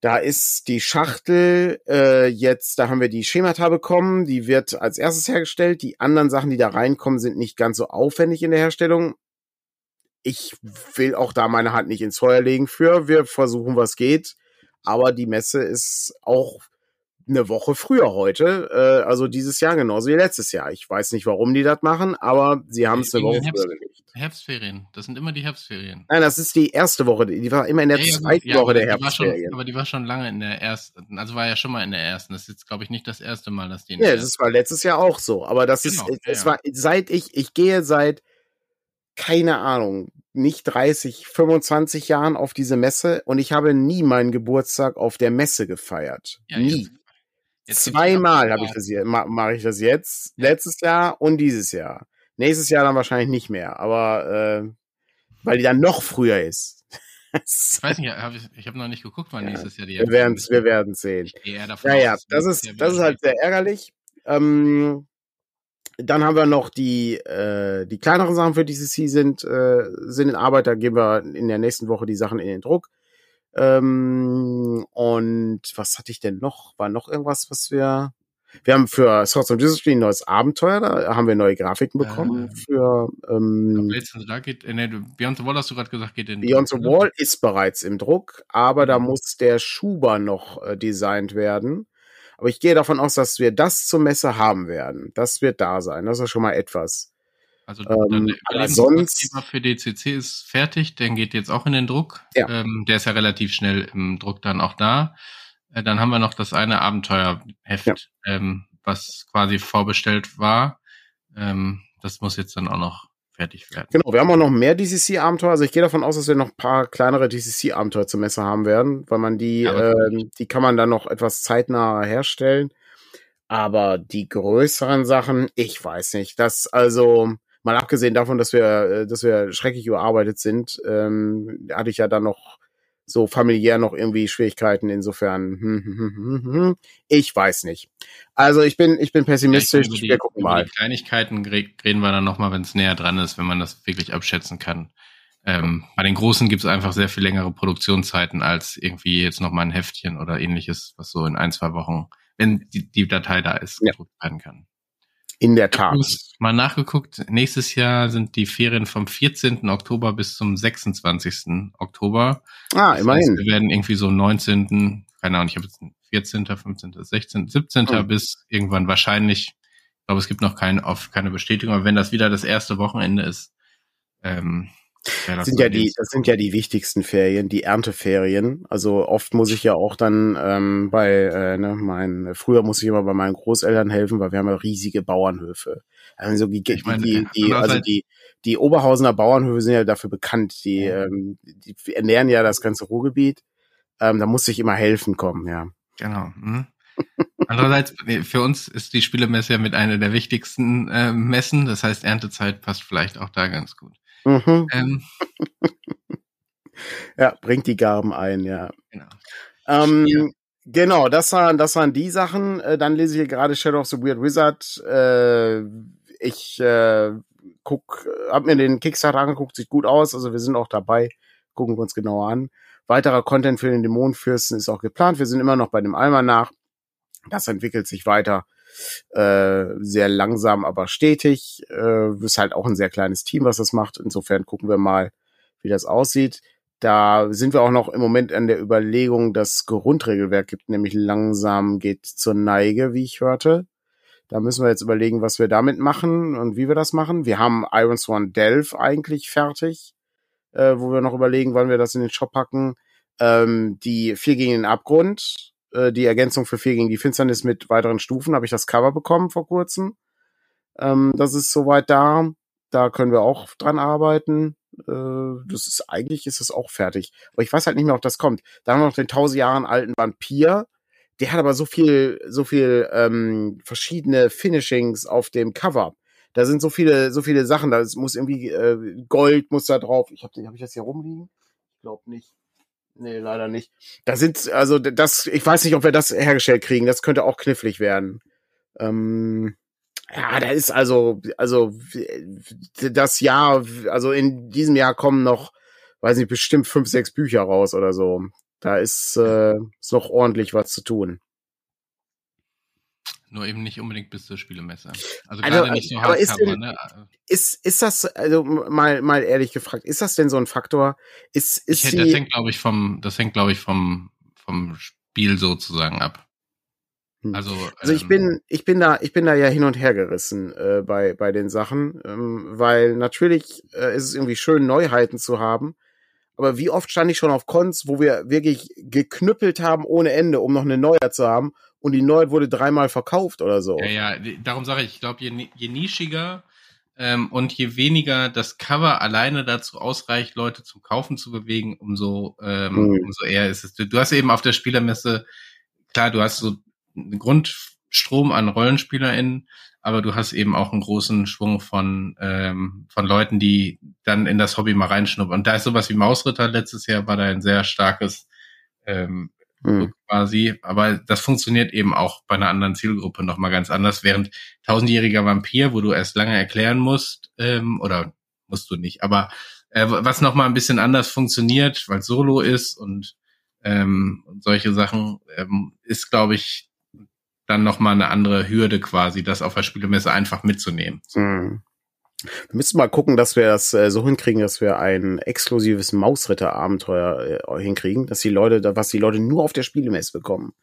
Da ist die Schachtel äh, jetzt, da haben wir die Schemata bekommen, die wird als erstes hergestellt. Die anderen Sachen, die da reinkommen, sind nicht ganz so aufwendig in der Herstellung. Ich will auch da meine Hand nicht ins Feuer legen für. Wir versuchen, was geht. Aber die Messe ist auch eine Woche früher heute, äh, also dieses Jahr genauso wie letztes Jahr. Ich weiß nicht, warum die das machen, aber sie haben es eine Woche Herbst- früher gelegt. Herbstferien. Das sind immer die Herbstferien. Nein, das ist die erste Woche. Die war immer in der Ja, zweiten Ja, Woche der war schon, Herbstferien. aber die war schon lange in der ersten. Also war ja schon mal in der ersten. Das ist jetzt, glaube ich, nicht das erste Mal, dass die in Ja, das war letztes Jahr auch so. Aber das Genau, ist, es ja. war seit ich, ich gehe seit, keine Ahnung, nicht 30, 25 Jahren auf diese Messe und ich habe nie meinen Geburtstag auf der Messe gefeiert. Ja, nie. Jetzt- Zweimal habe ich das hier, ma, mache ich das jetzt. Letztes Jahr und dieses Jahr. Nächstes Jahr dann wahrscheinlich nicht mehr, aber äh, weil die dann noch früher ist. Ich weiß nicht, hab ich, ich habe noch nicht geguckt, wann Ja, nächstes Jahr die wir werden wir werden sehen. Ich gehe eher davon Ja, aus, das ist, das ist halt sehr ärgerlich. Ähm, dann haben wir noch die, äh, die kleineren Sachen für DCC sind, äh, sind in Arbeit. Da geben wir in der nächsten Woche die Sachen in den Druck. Ähm, und was hatte ich denn noch? War noch irgendwas, was wir, wir haben für Swords of Discipline ein neues Abenteuer, da haben wir neue Grafiken bekommen Ähm, für, ähm, Dark geht, äh, nee, Beyond the Wall hast du gerade gesagt, geht in Beyond the Wall ist bereits im Druck, aber da Mhm. muss der Schuber noch äh, designt werden. Aber ich gehe davon aus, dass wir das zur Messe haben werden. Das wird da sein. Das ist schon mal etwas. Also Ähm, Überlebensratgeber für DCC ist fertig, der geht jetzt auch in den Druck. Ja. Ähm, der ist ja relativ schnell im Druck dann auch da. Äh, dann haben wir noch das eine Abenteuerheft, Ja. ähm, was quasi vorbestellt war. Ähm, das muss jetzt dann auch noch fertig werden. Genau, wir haben auch noch mehr DCC-Abenteuer. Also ich gehe davon aus, dass wir noch ein paar kleinere DCC-Abenteuer zur Messe haben werden, weil man die, Ja, ähm, die kann man dann noch etwas zeitnah herstellen. Aber die größeren Sachen, ich weiß nicht. Das also mal abgesehen davon, dass wir, äh, dass wir schrecklich überarbeitet sind, ähm, hatte ich ja dann noch so familiär noch irgendwie Schwierigkeiten. Insofern, hm, hm, hm, ich weiß nicht. Also ich bin, ich bin pessimistisch. Die, wir gucken mal. Kleinigkeiten reden wir dann nochmal, wenn es näher dran ist, wenn man das wirklich abschätzen kann. Ähm, bei den Großen gibt es einfach sehr viel längere Produktionszeiten als irgendwie jetzt nochmal ein Heftchen oder ähnliches, was so in ein, zwei Wochen, wenn die, die Datei da ist, Ja. gedruckt werden kann. In der Tat. mal nachgeguckt, nächstes Jahr sind die Ferien vom 14. Oktober bis zum 26. Oktober. Ah, Das immerhin. heißt, wir werden irgendwie so 19., keine Ahnung, ich habe jetzt 14., 15., 16., 17. Hm. bis irgendwann wahrscheinlich, ich glaube, es gibt noch kein, auf, keine Bestätigung, aber wenn das wieder das erste Wochenende ist, ähm, wäre das sind ja die, das sind ja die wichtigsten Ferien, die Ernteferien. Also oft muss ich ja auch dann ähm, bei, äh, ne, mein, früher muss ich immer bei meinen Großeltern helfen, weil wir haben ja riesige Bauernhöfe. Also die, Ich meine, die, die, also andererseits- die, die Oberhausener Bauernhöfe sind ja dafür bekannt. Die, Ja. ähm, die ernähren ja das ganze Ruhrgebiet. Ähm, da muss ich immer helfen kommen, ja. Genau. Mhm. Andererseits, für uns ist die Spielemesse ja mit einer der wichtigsten äh, Messen. Das heißt, Erntezeit passt vielleicht auch da ganz gut. Mhm. Ähm, Ja, bringt die Garben ein, ja. genau. Ähm, Ja. Genau, das waren, das waren die Sachen. Äh, dann lese ich hier gerade Shadow of the Weird Wizard. Äh, ich äh, guck, hab mir den Kickstarter angeguckt, sieht gut aus. Also wir sind auch dabei, gucken wir uns genauer an. Weiterer Content für den Dämonenfürsten ist auch geplant. Wir sind immer noch bei dem Almanach. Das entwickelt sich weiter äh, sehr langsam, aber stetig. Äh, ist halt auch ein sehr kleines Team, was das macht. Insofern gucken wir mal, wie das aussieht. Da sind wir auch noch im Moment an der Überlegung, das Grundregelwerk gibt nämlich langsam geht zur Neige, wie ich hörte. Da müssen wir jetzt überlegen, was wir damit machen und wie wir das machen. Wir haben Iron Swan Delve eigentlich fertig, äh, wo wir noch überlegen, wann wir das in den Shop packen. Ähm, die Vier gegen den Abgrund, äh, die Ergänzung für Vier gegen die Finsternis mit weiteren Stufen, habe ich das Cover bekommen vor kurzem. Ähm, das ist soweit da. Da können wir auch dran arbeiten. Äh, das ist eigentlich ist es auch fertig. Aber ich weiß halt nicht mehr, ob das kommt. Da haben wir noch den tausend Jahren alten Vampir. Der hat aber so viel, so viel ähm, verschiedene Finishings auf dem Cover. Da sind so viele, so viele Sachen. Da muss irgendwie äh, Gold muss da drauf. Ich habe, hab ich das hier rumliegen? Ich glaube nicht. Nee, leider nicht. Da sind, also das, ich weiß nicht, ob wir das hergestellt kriegen. Das könnte auch knifflig werden. Ähm, ja, da ist also, also das Jahr, also in diesem Jahr kommen noch, weiß nicht, bestimmt fünf, sechs Bücher raus oder so. Da ist, äh, ist noch ordentlich was zu tun. Nur eben nicht unbedingt bis zur Spielemesse. Also, also gerade nicht so aber ist, denn, ne? ist, ist das, also mal, mal ehrlich gefragt, ist das denn so ein Faktor? Ist, ist ich, das hängt, glaube ich, vom, das hängt, glaube ich, vom, vom Spiel sozusagen ab. Hm. Also, also ich ähm, bin, ich bin da, ich bin da ja hin und her gerissen äh, bei bei den Sachen, ähm, weil natürlich äh, ist es irgendwie schön Neuheiten zu haben, aber wie oft stand ich schon auf Cons, wo wir wirklich geknüppelt haben ohne Ende, um noch eine Neuheit zu haben und die Neuheit wurde dreimal verkauft oder so. Ja, ja, darum sage ich, ich glaube, je, je nischiger ähm, und je weniger das Cover alleine dazu ausreicht, Leute zum Kaufen zu bewegen, umso, ähm, mhm. umso eher ist es. Du, du hast eben auf der Spielermesse, klar, du hast so einen Grundstrom an RollenspielerInnen, aber du hast eben auch einen großen Schwung von, ähm, von Leuten, die dann in das Hobby mal reinschnuppern. Und da ist sowas wie Mausritter letztes Jahr war da ein sehr starkes ähm, mhm. quasi. Aber das funktioniert eben auch bei einer anderen Zielgruppe nochmal ganz anders. Während tausendjähriger Vampir, wo du erst lange erklären musst, ähm, oder musst du nicht, aber äh, was nochmal ein bisschen anders funktioniert, weil Solo ist und ähm, solche Sachen, ähm, ist, glaube ich, dann nochmal eine andere Hürde quasi, das auf der Spielemesse einfach mitzunehmen. Mhm. Wir müssen mal gucken, dass wir das äh, so hinkriegen, dass wir ein exklusives Mausritter-Abenteuer äh, hinkriegen, dass die Leute, was die Leute nur auf der Spielemesse bekommen.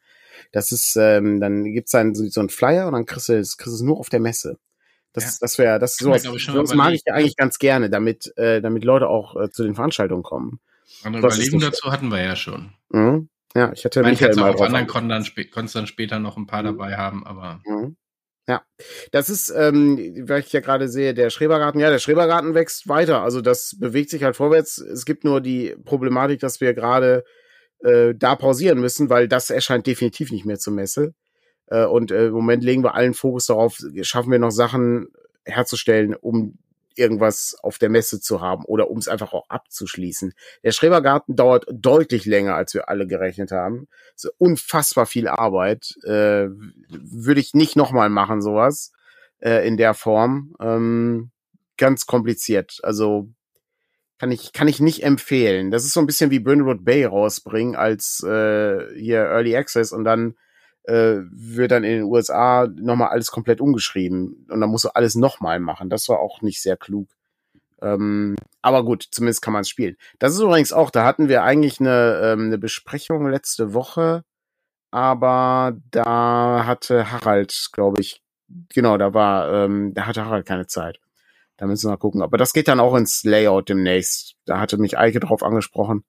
Das ist, ähm, dann gibt's dann so, so einen Flyer und dann kriegst du es, kriegst du es nur auf der Messe. Das, ja. das wäre, das sowas, sowas mag ich ja eigentlich ganz gerne, damit, äh, damit Leute auch äh, zu den Veranstaltungen kommen. Andere Überlegung dazu hatten wir ja schon. Mhm. Ja, ich hatte Michael mal auf anderen Konten dann, konntest dann später noch ein paar mhm. dabei haben, aber. Mhm. Ja, das ist, ähm, weil ich ja gerade sehe, der Schrebergarten, ja, der Schrebergarten wächst weiter. Also das bewegt sich halt vorwärts. Es gibt nur die Problematik, dass wir gerade äh, da pausieren müssen, weil das erscheint definitiv nicht mehr zur Messe. Äh, und äh, im Moment legen wir allen Fokus darauf, schaffen wir noch Sachen herzustellen, um irgendwas auf der Messe zu haben oder um es einfach auch abzuschließen. Der Schrebergarten dauert deutlich länger, als wir alle gerechnet haben. So unfassbar viel Arbeit. Äh, Würde ich nicht nochmal machen, sowas äh, in der Form. Ähm, ganz kompliziert. Also kann ich, kann ich nicht empfehlen. Das ist so ein bisschen wie Brindlewood Bay rausbringen als äh, hier Early Access und dann äh, wird dann in den USA nochmal alles komplett umgeschrieben und dann musst du alles nochmal machen. Das war auch nicht sehr klug. Ähm, aber gut, zumindest kann man es spielen. Das ist übrigens auch, da hatten wir eigentlich eine, ähm, eine Besprechung letzte Woche, aber da hatte Harald, glaube ich, genau, da war, ähm, da hatte Harald keine Zeit. Da müssen wir mal gucken. Aber das geht dann auch ins Layout demnächst. Da hatte mich Eike drauf angesprochen.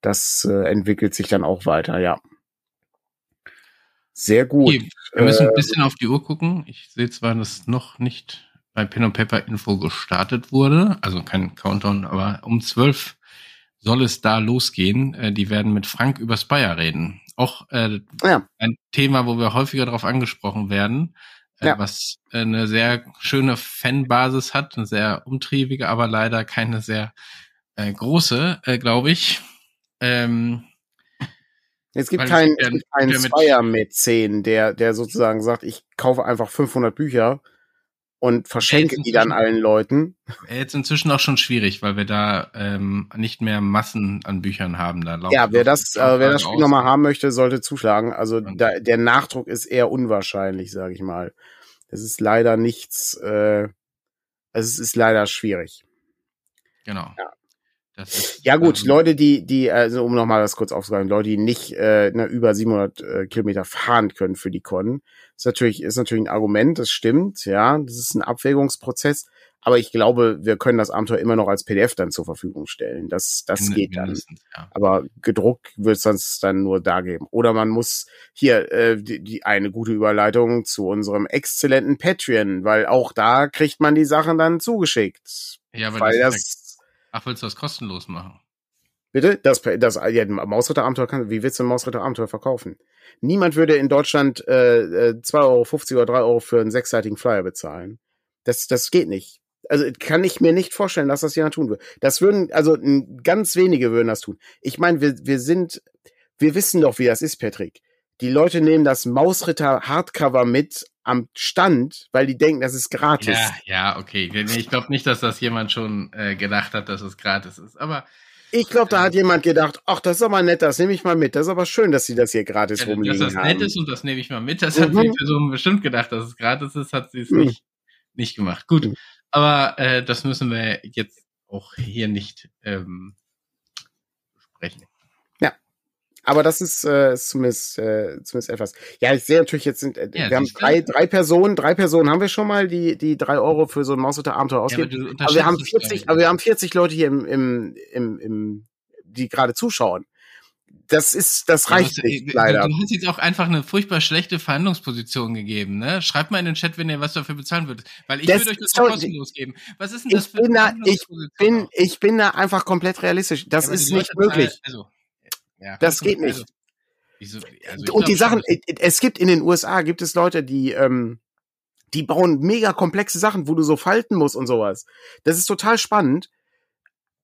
Das äh, entwickelt sich dann auch weiter, ja. Sehr gut. Okay, wir müssen ein äh, bisschen auf die Uhr gucken. Ich sehe zwar, dass noch nicht bei Pen and Paper Info gestartet wurde, also kein Countdown, aber um zwölf soll es da losgehen. Äh, die werden mit Frank über Spire reden. Auch äh, ja. ein Thema, wo wir häufiger darauf angesprochen werden, äh, ja. was eine sehr schöne Fanbasis hat, eine sehr umtriebige, aber leider keine sehr äh, große, äh, glaube ich. Ähm, es gibt keinen, es gibt keinen Zweier-Mäzen, der, der sozusagen sagt, ich kaufe einfach 500 Bücher und verschenke die dann allen Leuten. Jetzt inzwischen auch schon schwierig, weil wir da ähm, nicht mehr Massen an Büchern haben. Da ja, wer das, äh, wer das Spiel nochmal haben möchte, sollte zuschlagen. Also da, der Nachdruck ist eher unwahrscheinlich, sage ich mal. Das ist leider nichts, äh, es ist leider schwierig. Genau. Ja. Ist, ja gut, ähm, Leute, die, die, also um nochmal das kurz aufzusagen, Leute, die nicht äh, ne, über 700 äh, Kilometer fahren können für die Con, ist natürlich, ist natürlich ein Argument, das stimmt, ja, das ist ein Abwägungsprozess, Aber ich glaube, wir können das Abenteuer immer noch als PDF dann zur Verfügung stellen. Das, das geht dann. ja. Aber gedruckt wird es sonst dann nur da geben. Oder man muss hier äh, die, die eine gute Überleitung zu unserem exzellenten Patreon, weil auch da kriegt man die Sachen dann zugeschickt. Ja, aber weil das, das, ach, willst du das kostenlos machen? bitte, das, das ja, Mausritter-Abenteuer kann, wie willst du ein Mausritter-Abenteuer verkaufen? Niemand würde in Deutschland äh, äh, 2,50 Euro oder 3 Euro für einen sechsseitigen Flyer bezahlen. Das, das geht nicht. Also kann ich mir nicht vorstellen, dass das jemand tun würde. Das würden, also ganz wenige würden das tun. Ich meine, wir, wir sind, wir wissen doch, wie das ist, Patrick. Die Leute nehmen das Mausritter Hardcover mit am Stand, weil die denken, das ist gratis. Ja, ja, okay. Ich glaube nicht, dass das jemand schon äh, gedacht hat, dass es gratis ist. Aber Ich glaube, da hat jemand gedacht, ach, das ist aber nett, das nehme ich mal mit. Das ist aber schön, dass sie das hier gratis ja, dass rumliegen das haben. nett ist und das nehme ich mal mit, das hat Mhm. die Person bestimmt gedacht, dass es gratis ist, hat sie es Mhm. nicht, nicht gemacht. Gut, Mhm. aber äh, das müssen wir jetzt auch hier nicht ähm, besprechen. Aber das ist, äh, ist zumindest, äh, zumindest etwas. Ja, ich sehe natürlich jetzt sind, äh, Ja, wir haben drei, drei Personen, drei Personen haben wir schon mal, die, die drei Euro für so ein Mausritter-Abenteuer Ja, aber ausgeben. aber wir haben unterschätzt es 40, gar aber wir haben 40 Leute hier im, im, im, im die gerade zuschauen. Das ist, das Ja, reicht was- nicht, äh, leider. Du, hast jetzt auch einfach eine furchtbar schlechte Verhandlungsposition gegeben, ne? Schreibt mal in den Chat, wenn ihr was dafür bezahlen würdet. Weil ich Das- würde euch das auch kostenlos geben. Was ist denn das ich für bin da- ich bin, ich bin da einfach komplett realistisch. Das Ja, ist nicht möglich. Also, ja, Das geht nicht. Also, wieso, also und die Sachen, es gibt in den USA gibt es Leute, die ähm, die bauen mega komplexe Sachen, wo du so falten musst und sowas. Das ist total spannend.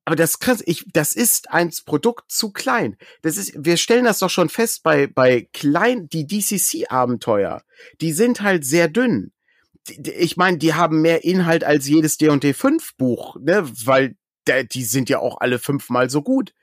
Aber das kann ich, das ist ein Produkt zu klein. Das ist, wir stellen das doch schon fest bei bei klein die DCC Abenteuer. Die sind halt sehr dünn. Ich meine, die haben mehr Inhalt als jedes D&D 5 Buch, ne, weil die sind ja auch alle fünfmal so gut.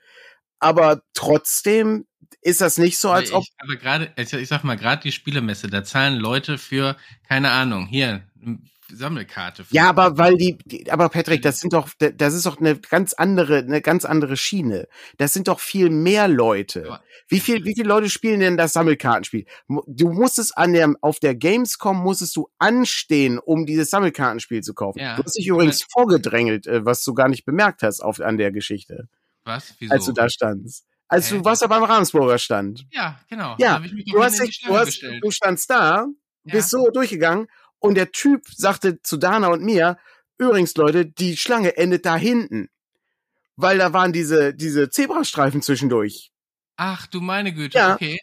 Aber trotzdem ist das nicht so, aber als ob ich, aber gerade, ich, ich sag mal, gerade die Spielemesse, da zahlen Leute für, keine Ahnung, hier, eine Sammelkarte. Ja, aber weil die, die aber Patrick, das sind doch, das ist doch eine ganz andere, eine ganz andere Schiene. Das sind doch viel mehr Leute. Wie viel, wie viele Leute spielen denn das Sammelkartenspiel? Du musstest an der, auf der Gamescom musstest du anstehen, um dieses Sammelkartenspiel zu kaufen. Ja. Du hast dich übrigens vorgedrängelt, äh, was du gar nicht bemerkt hast auf, an der Geschichte, Was? Wieso? als du da standst. Als Hä? du warst ja beim Ravensburger stand. Ja, genau. Ja, Du hast dich, du hast, du standst da, Ja. bist so durchgegangen und der Typ sagte zu Dana und mir, übrigens Leute, die Schlange endet da hinten. Weil da waren diese, diese Zebrastreifen zwischendurch. Ach, du meine Güte, Ja. okay.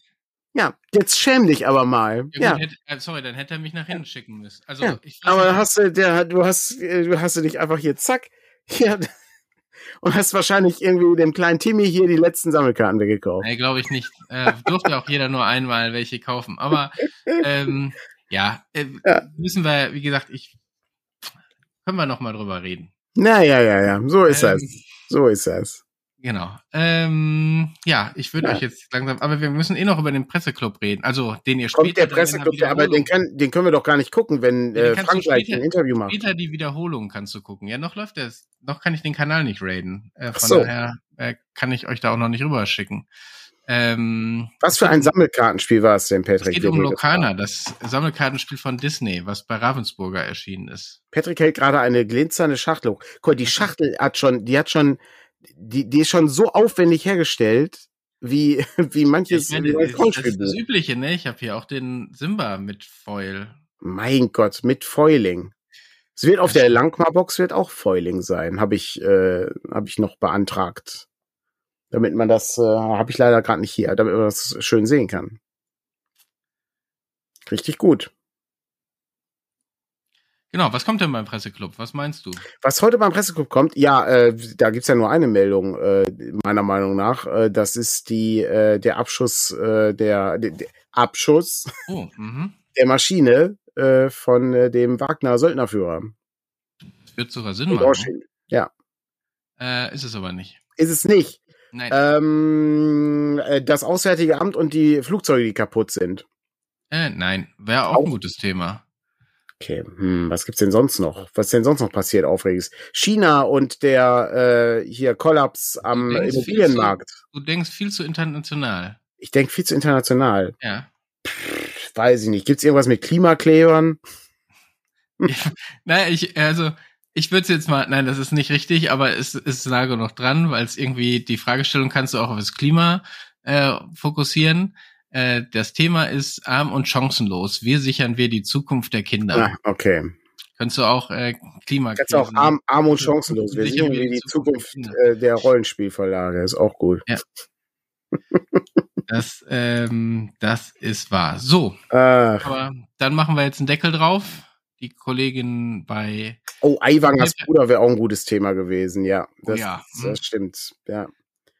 Ja, jetzt schäm dich aber mal. Ja, Ja, gut, hätte, äh, sorry, dann hätte er mich nach hinten schicken müssen. Also, Ja, aber nicht, hast du, der, du hast, äh, du hast du dich einfach hier zack, hier, und hast wahrscheinlich irgendwie dem kleinen Timmy hier die letzten Sammelkarten weggekauft. Nee, glaube ich nicht. Äh, durfte auch jeder nur einmal welche kaufen. Aber ähm, ja, äh, Ja. müssen wir, wie gesagt, ich können wir noch mal drüber reden. Na, ja, ja, ja, so ist Ähm, das. So ist das. Genau. Ähm, ja, ich würde Ja. euch jetzt langsam, aber wir müssen eh noch über den Presseclub reden. Also den ihr Kommt später der dann in Presseclub, der, aber den, kann, den können wir doch gar nicht gucken, wenn Ja, äh, Frank gleich später- ein Interview macht. Später die Wiederholung kannst du gucken. Ja, noch läuft das. Noch kann ich den Kanal nicht raiden. Äh, von so. daher äh, kann ich euch da auch noch nicht rüberschicken. Ähm, Was für ein Sammelkartenspiel war es denn, es Patrick? geht Wird um Lokana, das Sammelkartenspiel von Disney, was bei Ravensburger erschienen ist. Patrick hält gerade eine glitzernde Schachtel hoch. Guck, die Schachtel hat schon, die hat schon, die, die ist schon so aufwendig hergestellt, wie, wie manches, Ich meine, wie das, das ist das. Übliche, ne? Ich habe hier auch den Simba mit Foil. Mein Gott, mit Foiling. Es wird auf der Langmar-Box wird auch Foiling sein, habe ich, äh, habe ich noch beantragt. Damit man das, äh, habe ich leider gerade nicht hier, damit man das schön sehen kann. Richtig gut. Genau, was kommt denn beim Presseclub? Was meinst du? Was heute beim Presseclub kommt, ja, äh, da gibt's ja nur eine Meldung, äh, meiner Meinung nach. Äh, das ist die, äh, der Abschuss, äh, der, der, der Abschuss Oh, mhm. der Maschine äh, von äh, dem Wagner Söldnerführer. Das wird sogar Sinn In machen. Ja, Äh, ist es aber nicht. ist es nicht. Nein. Ähm, äh, das Auswärtige Amt und die Flugzeuge, die kaputt sind. Äh, nein. Wäre auch Auch- ein gutes Thema. Okay, hm, was gibt's denn sonst noch? Was ist denn sonst noch passiert, Aufregendes? China und der äh, hier Kollaps am Du Immobilienmarkt. Du denkst viel zu international. Ich denke viel zu international. Ja. Weiß ich nicht. Gibt's irgendwas mit Klimaklebern? naja, ich, also, ich würde jetzt mal, nein, das ist nicht richtig, aber es ist nah genug dran, weil es irgendwie die Fragestellung kannst du auch auf das Klima äh, fokussieren. Äh, das Thema ist arm und chancenlos. Wie sichern wir die Zukunft der Kinder? Ah, okay. Könntest du auch äh, Klima. Kannst auch arm, arm und chancenlos. Wir sichern wir die Zukunft, Zukunft äh, der Rollenspielverlage. Ist auch gut. Ja. Das, ähm, das ist wahr. So. Ach. Aber dann machen wir jetzt einen Deckel drauf. Die Kollegin bei. Oh, Aiwangers Bruder wäre auch ein gutes Thema gewesen, ja. Oh Das, oh ja. das stimmt, ja.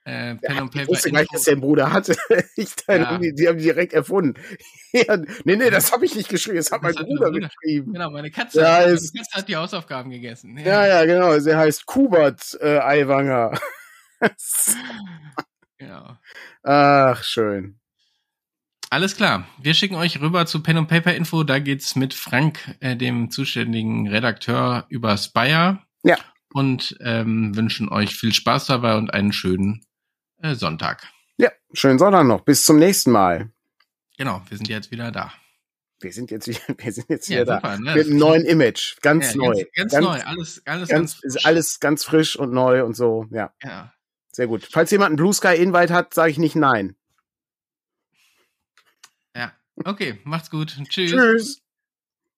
Äh, Pen and Ich Paper wusste gleich, Info. dass der Bruder hatte. Ich, dann Ja. die, haben die direkt erfunden. Ja, nee, nee, das habe ich nicht geschrieben. Das hat mein Das hat dein Bruder Bruder. geschrieben. Genau, meine Katze, Ja, meine es- Katze hat die Hausaufgaben gegessen. Ja, ja, genau. Sie heißt Kubert äh, Aiwanger. Genau. Ach, schön. Alles klar. Wir schicken euch rüber zu Pen and Paper Info. Da geht's mit Frank, äh, dem zuständigen Redakteur, über Spire. Ja. Und ähm, wünschen euch viel Spaß dabei und einen schönen äh, Sonntag. Ja, schönen Sonntag noch. Bis zum nächsten Mal. Genau, wir sind jetzt wieder da. Wir sind jetzt wieder, wir sind jetzt Ja, wieder da. super, ne? Mit einem neuen Image. Ganz Ja, neu. Ganz, ganz, neu. Alles, alles Ganz, ganz, alles ganz frisch und neu und so. Ja, Ja. sehr gut. Falls jemand einen Blue Sky Invite hat, sage ich nicht nein. ja. Okay, macht's gut. Tschüss. Tschüss.